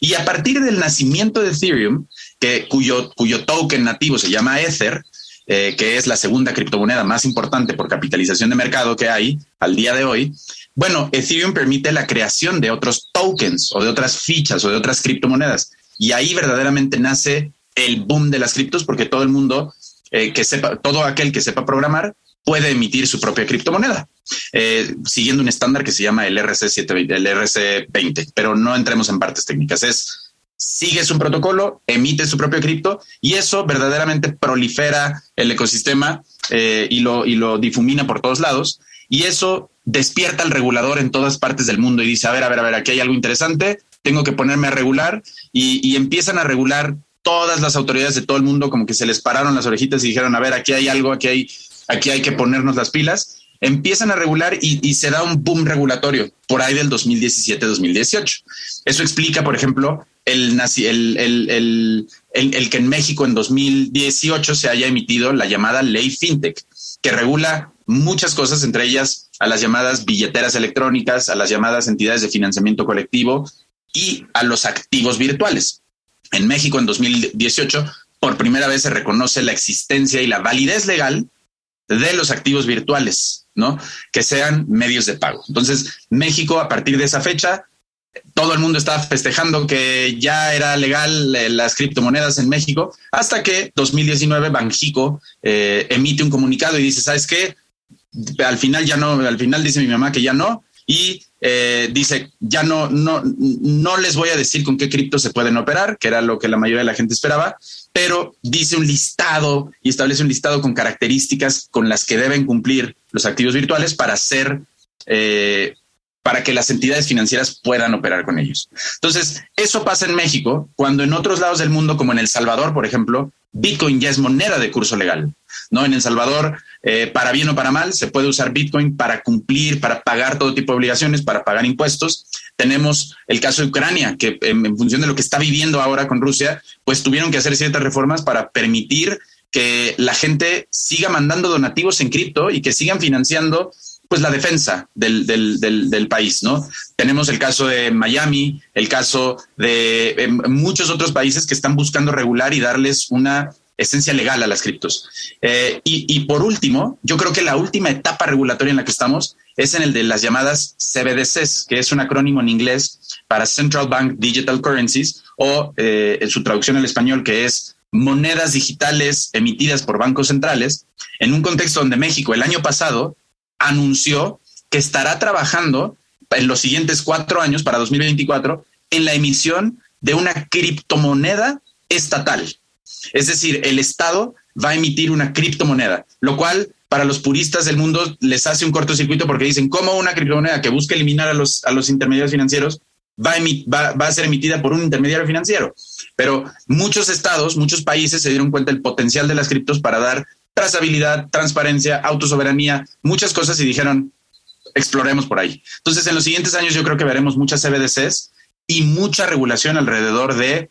Y a partir del nacimiento de Ethereum, que, cuyo token nativo se llama Ether, eh, que es la segunda criptomoneda más importante por capitalización de mercado que hay al día de hoy, bueno, Ethereum permite la creación de otros tokens o de otras fichas o de otras criptomonedas. Y ahí verdaderamente nace el boom de las criptos porque todo el mundo eh, que sepa, todo aquel que sepa programar puede emitir su propia criptomoneda, eh, siguiendo un estándar que se llama el RC720, el RC20, pero no entremos en partes técnicas. Es sigues un protocolo, emite su propio cripto y eso verdaderamente prolifera el ecosistema eh, y, lo, y lo difumina por todos lados. Y eso despierta al regulador en todas partes del mundo y dice, a ver, a ver, a ver, aquí hay algo interesante, tengo que ponerme a regular y, y empiezan a regular todas las autoridades de todo el mundo como que se les pararon las orejitas y dijeron, a ver, aquí hay algo, aquí hay, aquí hay que ponernos las pilas. Empiezan a regular y, se da un boom regulatorio por ahí del 2017-2018. Eso explica, por ejemplo, el, el, que en México en 2018 se haya emitido la llamada ley FinTech, que regula muchas cosas, entre ellas a las llamadas billeteras electrónicas, a las llamadas entidades de financiamiento colectivo y a los activos virtuales. En México en 2018, por primera vez se reconoce la existencia y la validez legal de los activos virtuales, ¿no? Que sean medios de pago. Entonces, México a partir de esa fecha todo el mundo estaba festejando que ya era legal eh, las criptomonedas en México, hasta que 2019 Banjico eh, emite un comunicado y dice, ¿sabes qué? Al final ya no, al final dice mi mamá que ya no, y eh, dice, ya no, no, no les voy a decir con qué cripto se pueden operar, que era lo que la mayoría de la gente esperaba, pero dice un listado y establece un listado con características con las que deben cumplir los activos virtuales para ser eh, para que las entidades financieras puedan operar con ellos. Entonces, eso pasa en México, cuando en otros lados del mundo, como en El Salvador, por ejemplo, Bitcoin ya es moneda de curso legal. ¿no? En El Salvador, eh, para bien o para mal, se puede usar Bitcoin para cumplir, para pagar todo tipo de obligaciones, para pagar impuestos. Tenemos el caso de Ucrania, que en, función de lo que está viviendo ahora con Rusia, pues tuvieron que hacer ciertas reformas para permitir que la gente siga mandando donativos en cripto y que sigan financiando pues la defensa del, del, país, ¿no? Tenemos el caso de Miami, el caso de eh, muchos otros países que están buscando regular y darles una esencia legal a las criptos. Eh, y, por último, yo creo que la última etapa regulatoria en la que estamos es en el de las llamadas CBDCs, que es un acrónimo en inglés para Central Bank Digital Currencies o eh, en su traducción al español que es monedas digitales emitidas por bancos centrales, en un contexto donde México el año pasado anunció que estará trabajando en los siguientes cuatro años, para 2024, en la emisión de una criptomoneda estatal. Es decir, el Estado va a emitir una criptomoneda, lo cual para los puristas del mundo les hace un cortocircuito porque dicen, ¿cómo una criptomoneda que busca eliminar a los, a los intermediarios financieros va a, va a ser emitida por un intermediario financiero? Pero muchos estados, muchos países se dieron cuenta del potencial de las criptos para dar trazabilidad, transparencia, autosoberanía, muchas cosas y dijeron, exploremos por ahí. Entonces, en los siguientes años yo creo que veremos muchas CBDCs y mucha regulación alrededor de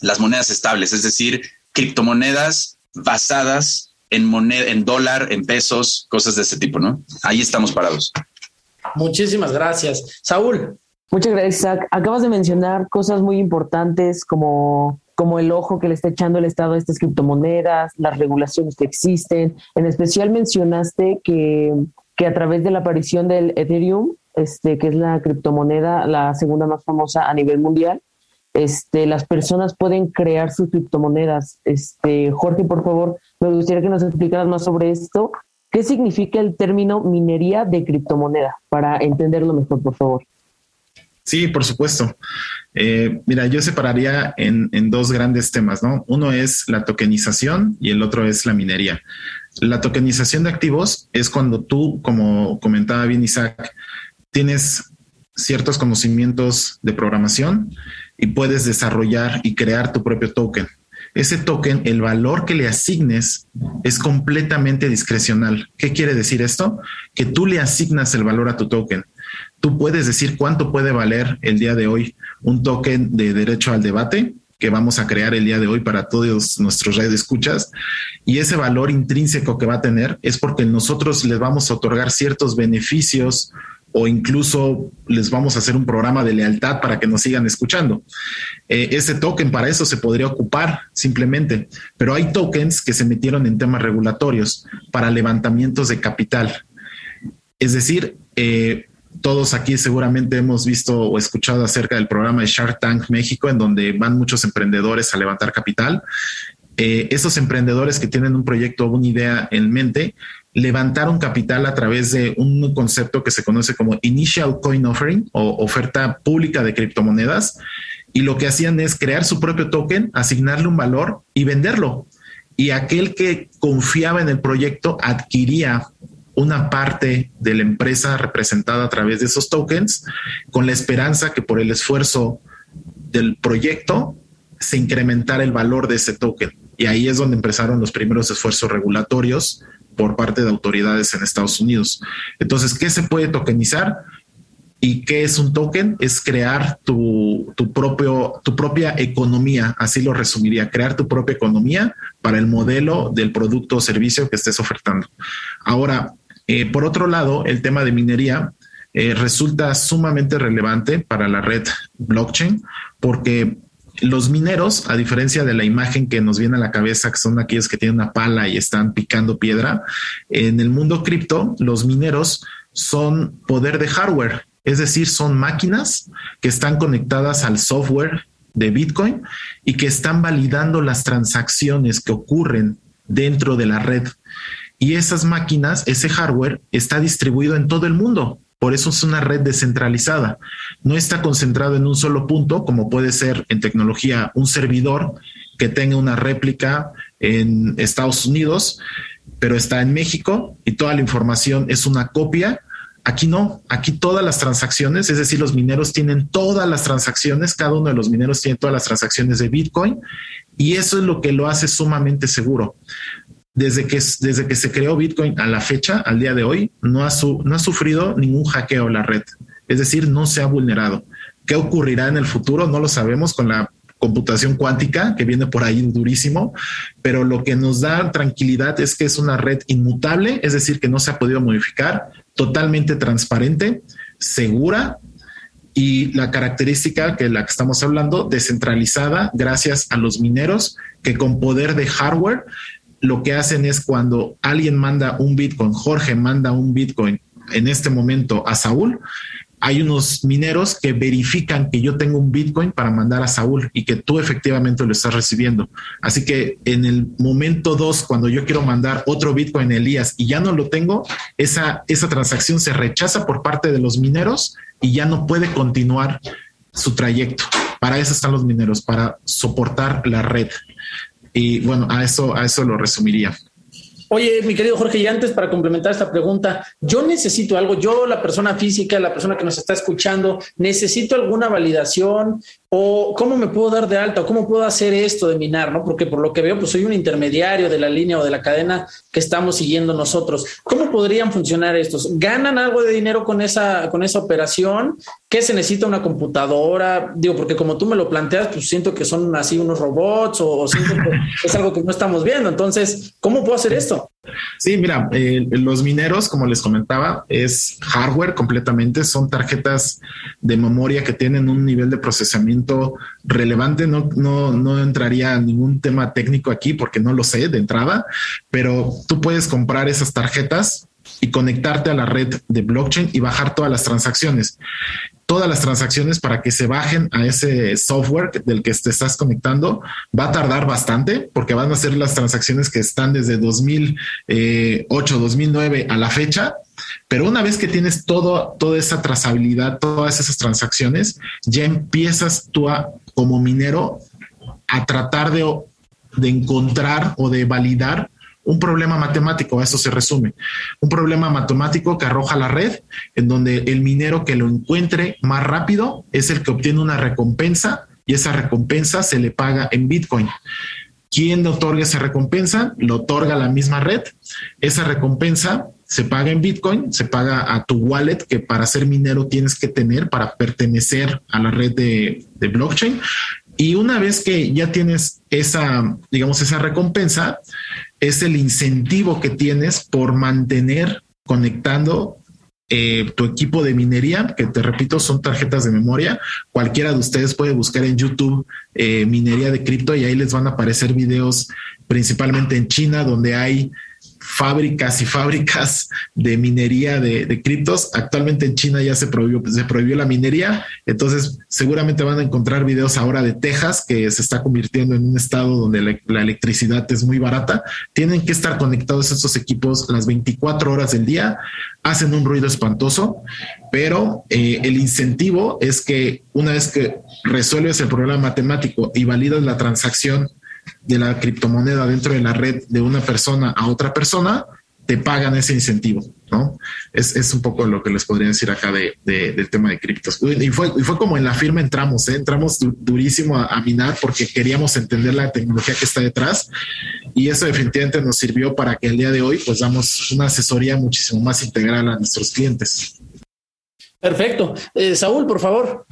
las monedas estables, es decir, criptomonedas basadas en moneda, en dólar, en pesos, cosas de ese tipo, ¿no? Ahí estamos parados. Muchísimas gracias. Saúl. Muchas gracias, Isaac. Acabas de mencionar cosas muy importantes como, como el ojo que le está echando el Estado a estas criptomonedas, las regulaciones que existen. En especial mencionaste que, que a través de la aparición del Ethereum, este, que es la criptomoneda, la segunda más famosa a nivel mundial, este, las personas pueden crear sus criptomonedas. Este, Jorge, por favor, me gustaría que nos explicaras más sobre esto. ¿Qué significa el término minería de criptomoneda? Para entenderlo mejor, por favor. Sí, por supuesto. Eh, mira, yo separaría en, en, dos grandes temas, ¿no? Uno es la tokenización y el otro es la minería. La tokenización de activos es cuando tú, como comentaba bien Isaac, tienes ciertos conocimientos de programación y puedes desarrollar y crear tu propio token. Ese token, el valor que le asignes es completamente discrecional. ¿Qué quiere decir esto? Que tú le asignas el valor a tu token. Tú puedes decir cuánto puede valer el día de hoy un token de derecho al debate que vamos a crear el día de hoy para todos nuestros escuchas. Y ese valor intrínseco que va a tener es porque nosotros les vamos a otorgar ciertos beneficios o incluso les vamos a hacer un programa de lealtad para que nos sigan escuchando. Eh, ese token para eso se podría ocupar simplemente, pero hay tokens que se metieron en temas regulatorios para levantamientos de capital. Es decir, eh, todos aquí seguramente hemos visto o escuchado acerca del programa de Shark Tank México, en donde van muchos emprendedores a levantar capital. Eh, esos emprendedores que tienen un proyecto o una idea en mente levantaron capital a través de un concepto que se conoce como Initial Coin Offering o oferta pública de criptomonedas. Y lo que hacían es crear su propio token, asignarle un valor y venderlo. Y aquel que confiaba en el proyecto adquiría una parte de la empresa representada a través de esos tokens con la esperanza que por el esfuerzo del proyecto se incrementara el valor de ese token. Y ahí es donde empezaron los primeros esfuerzos regulatorios por parte de autoridades en Estados Unidos. Entonces, ¿qué se puede tokenizar? ¿Y qué es un token? Es crear tu, propio, tu propia economía, así lo resumiría, crear tu propia economía para el modelo del producto o servicio que estés ofertando. Ahora, eh, por otro lado, el tema de minería eh, resulta sumamente relevante para la red blockchain porque los mineros, a diferencia de la imagen que nos viene a la cabeza, que son aquellos que tienen una pala y están picando piedra, en el mundo cripto, los mineros son poder de hardware, es decir, son máquinas que están conectadas al software de Bitcoin y que están validando las transacciones que ocurren dentro de la red. Y esas máquinas, ese hardware, está distribuido en todo el mundo. Por eso es una red descentralizada. No está concentrado en un solo punto, como puede ser en tecnología un servidor que tenga una réplica en Estados Unidos, pero está en México y toda la información es una copia. Aquí no, aquí todas las transacciones, es decir, los mineros tienen todas las transacciones, cada uno de los mineros tiene todas las transacciones de Bitcoin y eso es lo que lo hace sumamente seguro desde que, desde que se creó Bitcoin a la fecha, al día de hoy, no ha, no ha sufrido ningún hackeo la red. Es decir, no se ha vulnerado. ¿Qué ocurrirá en el futuro? No lo sabemos con la computación cuántica que viene por ahí durísimo, pero lo que nos da tranquilidad es que es una red inmutable, es decir, que no se ha podido modificar, totalmente transparente, segura y la característica que la que estamos hablando, descentralizada gracias a los mineros que con poder de hardware lo que hacen es cuando alguien manda un Bitcoin, Jorge manda un Bitcoin en este momento a Saúl, hay unos mineros que verifican que yo tengo un Bitcoin para mandar a Saúl y que tú efectivamente lo estás recibiendo. Así que en el momento dos, cuando yo quiero mandar otro Bitcoin a Elías y ya no lo tengo, esa, esa transacción se rechaza por parte de los mineros y ya no puede continuar su trayecto. Para eso están los mineros, para soportar la red. Y bueno, a eso, a eso lo resumiría. Oye, mi querido Jorge, y antes para complementar esta pregunta, yo necesito algo, yo la persona física, la persona que nos está escuchando, necesito alguna validación o cómo me puedo dar de alta o cómo puedo hacer esto de minar, ¿no? Porque por lo que veo, pues soy un intermediario de la línea o de la cadena que estamos siguiendo nosotros. ¿Cómo podrían funcionar estos? ¿Ganan algo de dinero con esa, con esa operación? ¿Qué se necesita una computadora? Digo, porque como tú me lo planteas, pues siento que son así unos robots o, siento que es algo que no estamos viendo. Entonces, ¿cómo puedo hacer esto? Sí, mira, eh, los mineros, como les comentaba, es hardware completamente, son tarjetas de memoria que tienen un nivel de procesamiento relevante. No, no, no entraría ningún tema técnico aquí porque no lo sé de entrada, pero tú puedes comprar esas tarjetas y conectarte a la red de blockchain y bajar todas las transacciones. Todas las transacciones para que se bajen a ese software del que te estás conectando va a tardar bastante porque van a ser las transacciones que están desde 2008, 2009 a la fecha. Pero una vez que tienes todo, toda esa trazabilidad, todas esas transacciones, ya empiezas tú a, como minero a tratar de, de encontrar o de validar un problema matemático, a eso se resume. Un problema matemático que arroja la red, en donde el minero que lo encuentre más rápido es el que obtiene una recompensa y esa recompensa se le paga en Bitcoin. ¿Quién otorga esa recompensa? Lo otorga la misma red. Esa recompensa se paga en Bitcoin, se paga a tu wallet que para ser minero tienes que tener para pertenecer a la red de, de blockchain. Y una vez que ya tienes esa, digamos, esa recompensa, es el incentivo que tienes por mantener conectando eh, tu equipo de minería, que te repito, son tarjetas de memoria. Cualquiera de ustedes puede buscar en YouTube eh, minería de cripto y ahí les van a aparecer videos principalmente en China, donde hay fábricas y fábricas de minería de, criptos. Actualmente en China ya se prohibió, la minería, entonces seguramente van a encontrar videos ahora de Texas, que se está convirtiendo en un estado donde la, electricidad es muy barata. Tienen que estar conectados estos equipos las 24 horas del día, hacen un ruido espantoso, pero eh, el incentivo es que una vez que resuelves el problema matemático y validas la transacción de la criptomoneda dentro de la red de una persona a otra persona, te pagan ese incentivo, ¿no? Es, un poco lo que les podría decir acá de, del tema de criptos. Y fue, fue como en la firma entramos, ¿eh? entramos durísimo a, minar porque queríamos entender la tecnología que está detrás y eso definitivamente nos sirvió para que el día de hoy pues damos una asesoría muchísimo más integral a nuestros clientes. Perfecto. Eh, Saúl, por favor.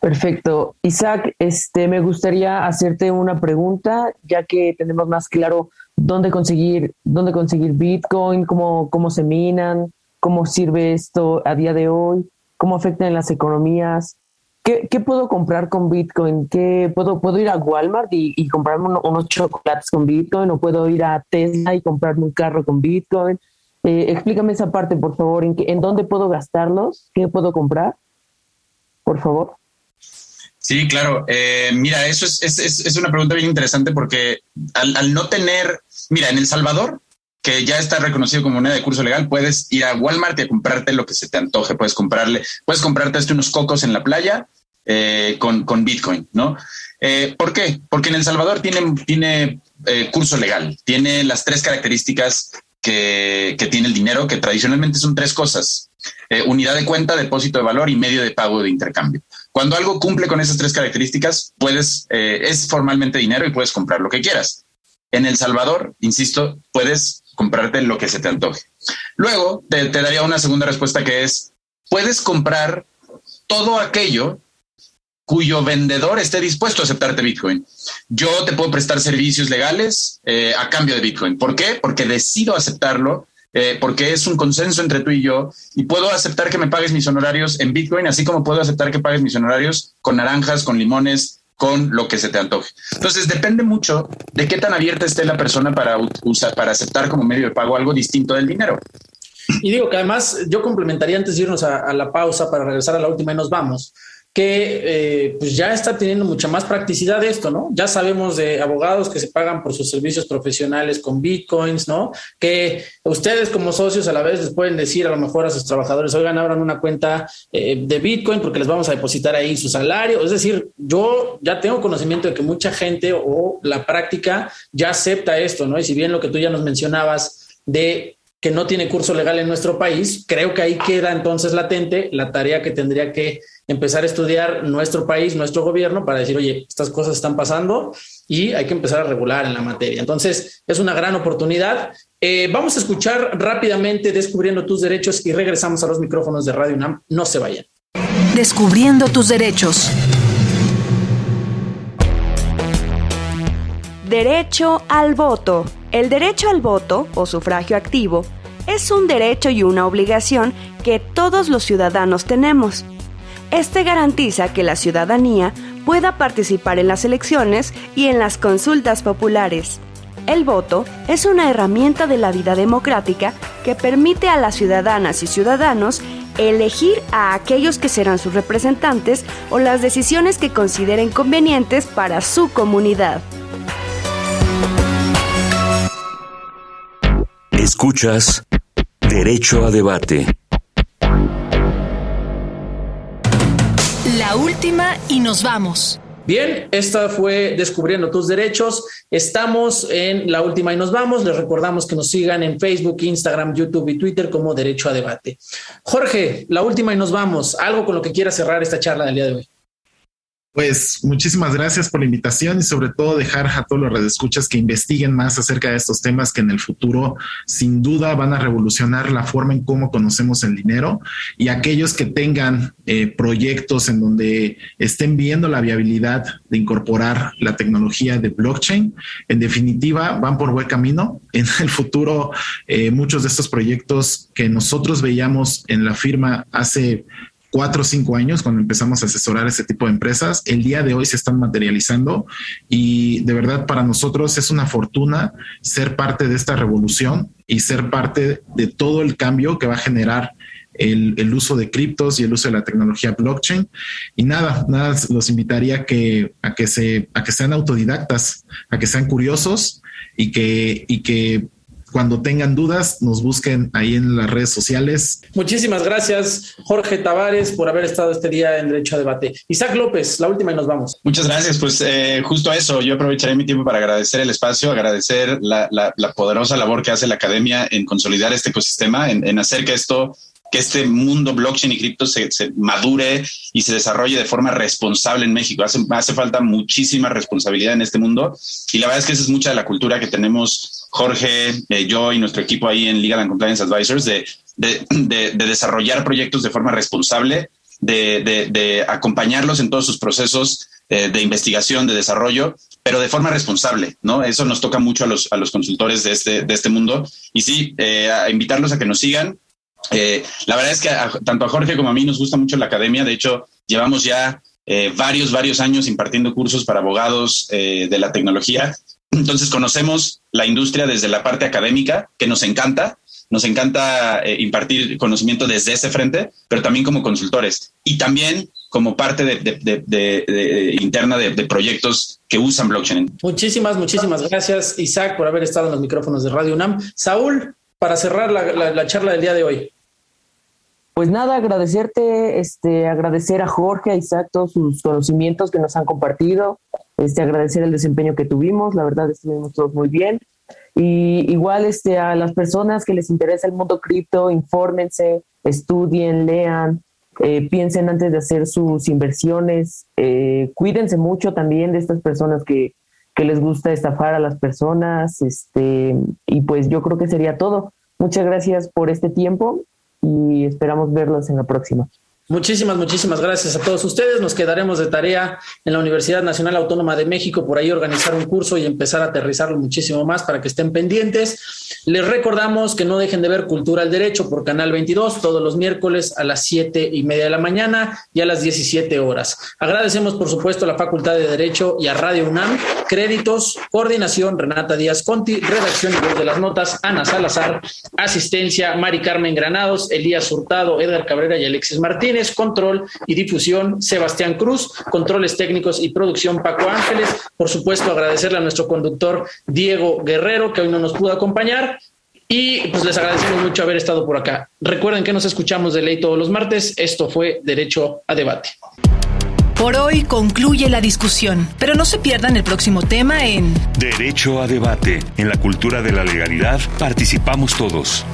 Perfecto. Isaac, este, me gustaría hacerte una pregunta, ya que tenemos más claro dónde conseguir, dónde conseguir Bitcoin, cómo, cómo se minan, cómo sirve esto a día de hoy, cómo afecta en las economías. ¿Qué, qué puedo comprar con Bitcoin? ¿Qué, puedo, ¿Puedo ir a Walmart y, y comprarme unos chocolates con Bitcoin? ¿O puedo ir a Tesla y comprarme un carro con Bitcoin? Eh, explícame esa parte, por favor. ¿En, qué, ¿En dónde puedo gastarlos? ¿Qué puedo comprar? Por favor. Sí, claro. Eh, mira, eso es, es, es, una pregunta bien interesante porque al, no tener, mira, en El Salvador, que ya está reconocido como moneda de curso legal, puedes ir a Walmart y a comprarte lo que se te antoje. Puedes comprarle, puedes comprarte hasta unos cocos en la playa eh, con, con, Bitcoin, ¿no? Eh, ¿Por qué? Porque en El Salvador tiene, tiene curso legal, tiene las tres características que, que, tiene el dinero, que tradicionalmente son tres cosas. unidad de cuenta, depósito de valor y medio de pago de intercambio. Cuando algo cumple con esas tres características, puedes, eh, es formalmente dinero y puedes comprar lo que quieras. En El Salvador, insisto, puedes comprarte lo que se te antoje. Luego te, te daría una segunda respuesta que es, puedes comprar todo aquello cuyo vendedor esté dispuesto a aceptarte Bitcoin. Yo te puedo prestar servicios legales eh, a cambio de Bitcoin. ¿Por qué? Porque decido aceptarlo eh, porque es un consenso entre tú y yo y puedo aceptar que me pagues mis honorarios en Bitcoin, así como puedo aceptar que pagues mis honorarios con naranjas, con limones, con lo que se te antoje. Entonces depende mucho de qué tan abierta esté la persona para usar, para aceptar como medio de pago algo distinto del dinero. Y digo que además yo complementaría antes de irnos a, a la pausa para regresar a la última y nos vamos que eh, pues ya está teniendo mucha más practicidad esto, ¿no? Ya sabemos de abogados que se pagan por sus servicios profesionales con bitcoins, ¿no? Que ustedes como socios a la vez les pueden decir a lo mejor a sus trabajadores, oigan, abran una cuenta eh, de bitcoin porque les vamos a depositar ahí su salario. Es decir, yo ya tengo conocimiento de que mucha gente o la práctica ya acepta esto, ¿no? Y si bien lo que tú ya nos mencionabas de que no tiene curso legal en nuestro país, creo que ahí queda entonces latente la tarea que tendría que empezar a estudiar nuestro país, nuestro gobierno, para decir, oye, estas cosas están pasando y hay que empezar a regular en la materia. Entonces, es una gran oportunidad. Eh, vamos a escuchar rápidamente Descubriendo tus derechos y regresamos a los micrófonos de Radio UNAM. No se vayan. Descubriendo tus derechos. Derecho al voto. El derecho al voto o sufragio activo es un derecho y una obligación que todos los ciudadanos tenemos este garantiza que la ciudadanía pueda participar en las elecciones y en las consultas populares. El voto es una herramienta de la vida democrática que permite a las ciudadanas y ciudadanos elegir a aquellos que serán sus representantes o las decisiones que consideren convenientes para su comunidad. Escuchas Derecho a Debate. La última y nos vamos. Bien, esta fue Descubriendo tus derechos. Estamos en la última y nos vamos. Les recordamos que nos sigan en Facebook, Instagram, YouTube y Twitter como Derecho a Debate. Jorge, la última y nos vamos. Algo con lo que quiera cerrar esta charla del día de hoy. Pues muchísimas gracias por la invitación y sobre todo dejar a todos los redescuchas que investiguen más acerca de estos temas que en el futuro sin duda van a revolucionar la forma en cómo conocemos el dinero y aquellos que tengan eh, proyectos en donde estén viendo la viabilidad de incorporar la tecnología de blockchain, en definitiva van por buen camino. En el futuro eh, muchos de estos proyectos que nosotros veíamos en la firma hace cuatro o cinco años cuando empezamos a asesorar ese tipo de empresas. El día de hoy se están materializando y de verdad para nosotros es una fortuna ser parte de esta revolución y ser parte de todo el cambio que va a generar el, uso de criptos y el uso de la tecnología blockchain. Y nada, nada, los invitaría a que, a que, se, a que sean autodidactas, a que sean curiosos y que, y que cuando tengan dudas, nos busquen ahí en las redes sociales. Muchísimas gracias, Jorge Tavares, por haber estado este día en Derecho a Debate. Isaac López, la última y nos vamos. Muchas gracias. Pues eh, justo eso, yo aprovecharé mi tiempo para agradecer el espacio, agradecer la, poderosa labor que hace la academia en consolidar este ecosistema, en, en hacer que esto que este mundo blockchain y cripto se, madure y se desarrolle de forma responsable en México. Hace, hace falta muchísima responsabilidad en este mundo y la verdad es que esa es mucha de la cultura que tenemos Jorge, eh, yo y nuestro equipo ahí en Legal and Compliance Advisors de, de, desarrollar proyectos de forma responsable, de, acompañarlos en todos sus procesos eh, de investigación, de desarrollo, pero de forma responsable, ¿no? Eso nos toca mucho a los, a los consultores de este, de este mundo. Y sí, eh, a invitarlos a que nos sigan, eh, la verdad es que tanto a Jorge como a mí nos gusta mucho la academia. De hecho, llevamos ya eh, varios, varios años impartiendo cursos para abogados eh, de la tecnología. Entonces conocemos la industria desde la parte académica, que nos encanta. Nos encanta impartir conocimiento desde ese frente, pero también como consultores y también como parte de, interna de, proyectos que usan blockchain. Muchísimas, muchísimas gracias, Isaac, por haber estado en los micrófonos de Radio UNAM. Saúl, para cerrar la, charla del día de hoy? Pues nada, agradecerte, este, agradecer a Jorge, a Isaac, todos sus conocimientos que nos han compartido, este, agradecer el desempeño que tuvimos, la verdad estuvimos todos muy bien. Y igual este, a las personas que les interesa el mundo cripto, infórmense, estudien, lean, eh, piensen antes de hacer sus inversiones, eh, cuídense mucho también de estas personas que, que les gusta estafar a las personas, este, y pues yo creo que sería todo. Muchas gracias por este tiempo y esperamos verlos en la próxima. Muchísimas, muchísimas gracias a todos ustedes. Nos quedaremos de tarea en la Universidad Nacional Autónoma de México por ahí organizar un curso y empezar a aterrizarlo muchísimo más para que estén pendientes. Les recordamos que no dejen de ver Cultura al Derecho por Canal 22 todos los miércoles a las siete y media de la mañana y a las 17 horas. Agradecemos, por supuesto, a la Facultad de Derecho y a Radio UNAM. Créditos, coordinación, Renata Díaz Conti, redacción y voz de las notas, Ana Salazar, asistencia, Mari Carmen Granados, Elías Hurtado, Edgar Cabrera y Alexis Martínez control y difusión, Sebastián Cruz, controles técnicos y producción, Paco Ángeles. Por supuesto, agradecerle a nuestro conductor Diego Guerrero, que hoy no nos pudo acompañar. Y pues les agradecemos mucho haber estado por acá. Recuerden que nos escuchamos de ley todos los martes. Esto fue Derecho a Debate. Por hoy concluye la discusión, pero no se pierdan el próximo tema en Derecho a Debate. En la cultura de la legalidad participamos todos.